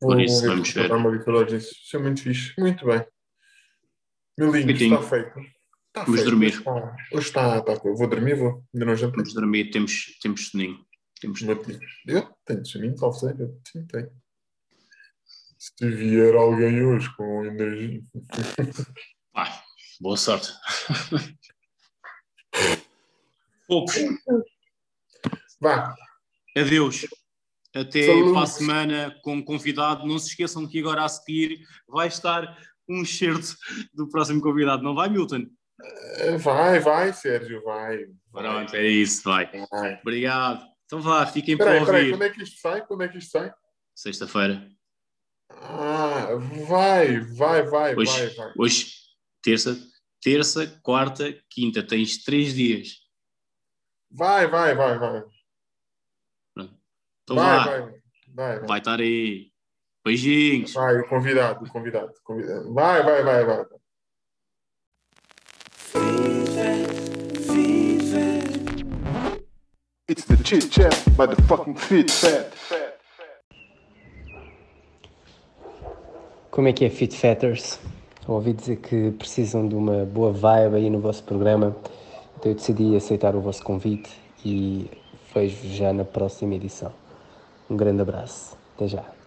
Por isso, vamos ver. dar uma vitória disso. Isso é muito fixe. Muito bem. Meu lindo, Feitinho. está feito. Está Vamos feito. dormir. Hoje está, hoje está, está. Vou dormir, vou. Ainda não jantei. Vamos dormir, temos, temos soninho. Temos soninho. Eu tenho soninho, talvez seja. Sim, tenho. Se vier alguém hoje com energia. Pá, boa sorte. Poucos. Vá, Adeus. Até Saúde. para a semana com um convidado. Não se esqueçam que agora a seguir vai estar um excerto do próximo convidado. Não vai, Milton? eh, vai, vai, Sérgio, vai. Pronto, é isso, vai. vai. Obrigado. Então vá, fiquem Espera para ouvir. quando é que isto sai? Quando é que isto sai? Sexta-feira. Ah, vai, vai, vai, Hoje, vai, vai. hoje, terça, terça, quarta, quinta. Tens três dias. Vai, vai, vai, vai. Então vai, vai, vai, vai. Vai estar aí. Beijinhos. Vai, o convidado, o convidado, convidado. Vai, vai, vai, vai. It's the chit chat by the fucking fit fat. Como é que é, Fit Fatters? Ouvi dizer que precisam de uma boa vibe aí no vosso programa, então eu decidi aceitar o vosso convite e vejo já na próxima edição. Um grande abraço. Até já.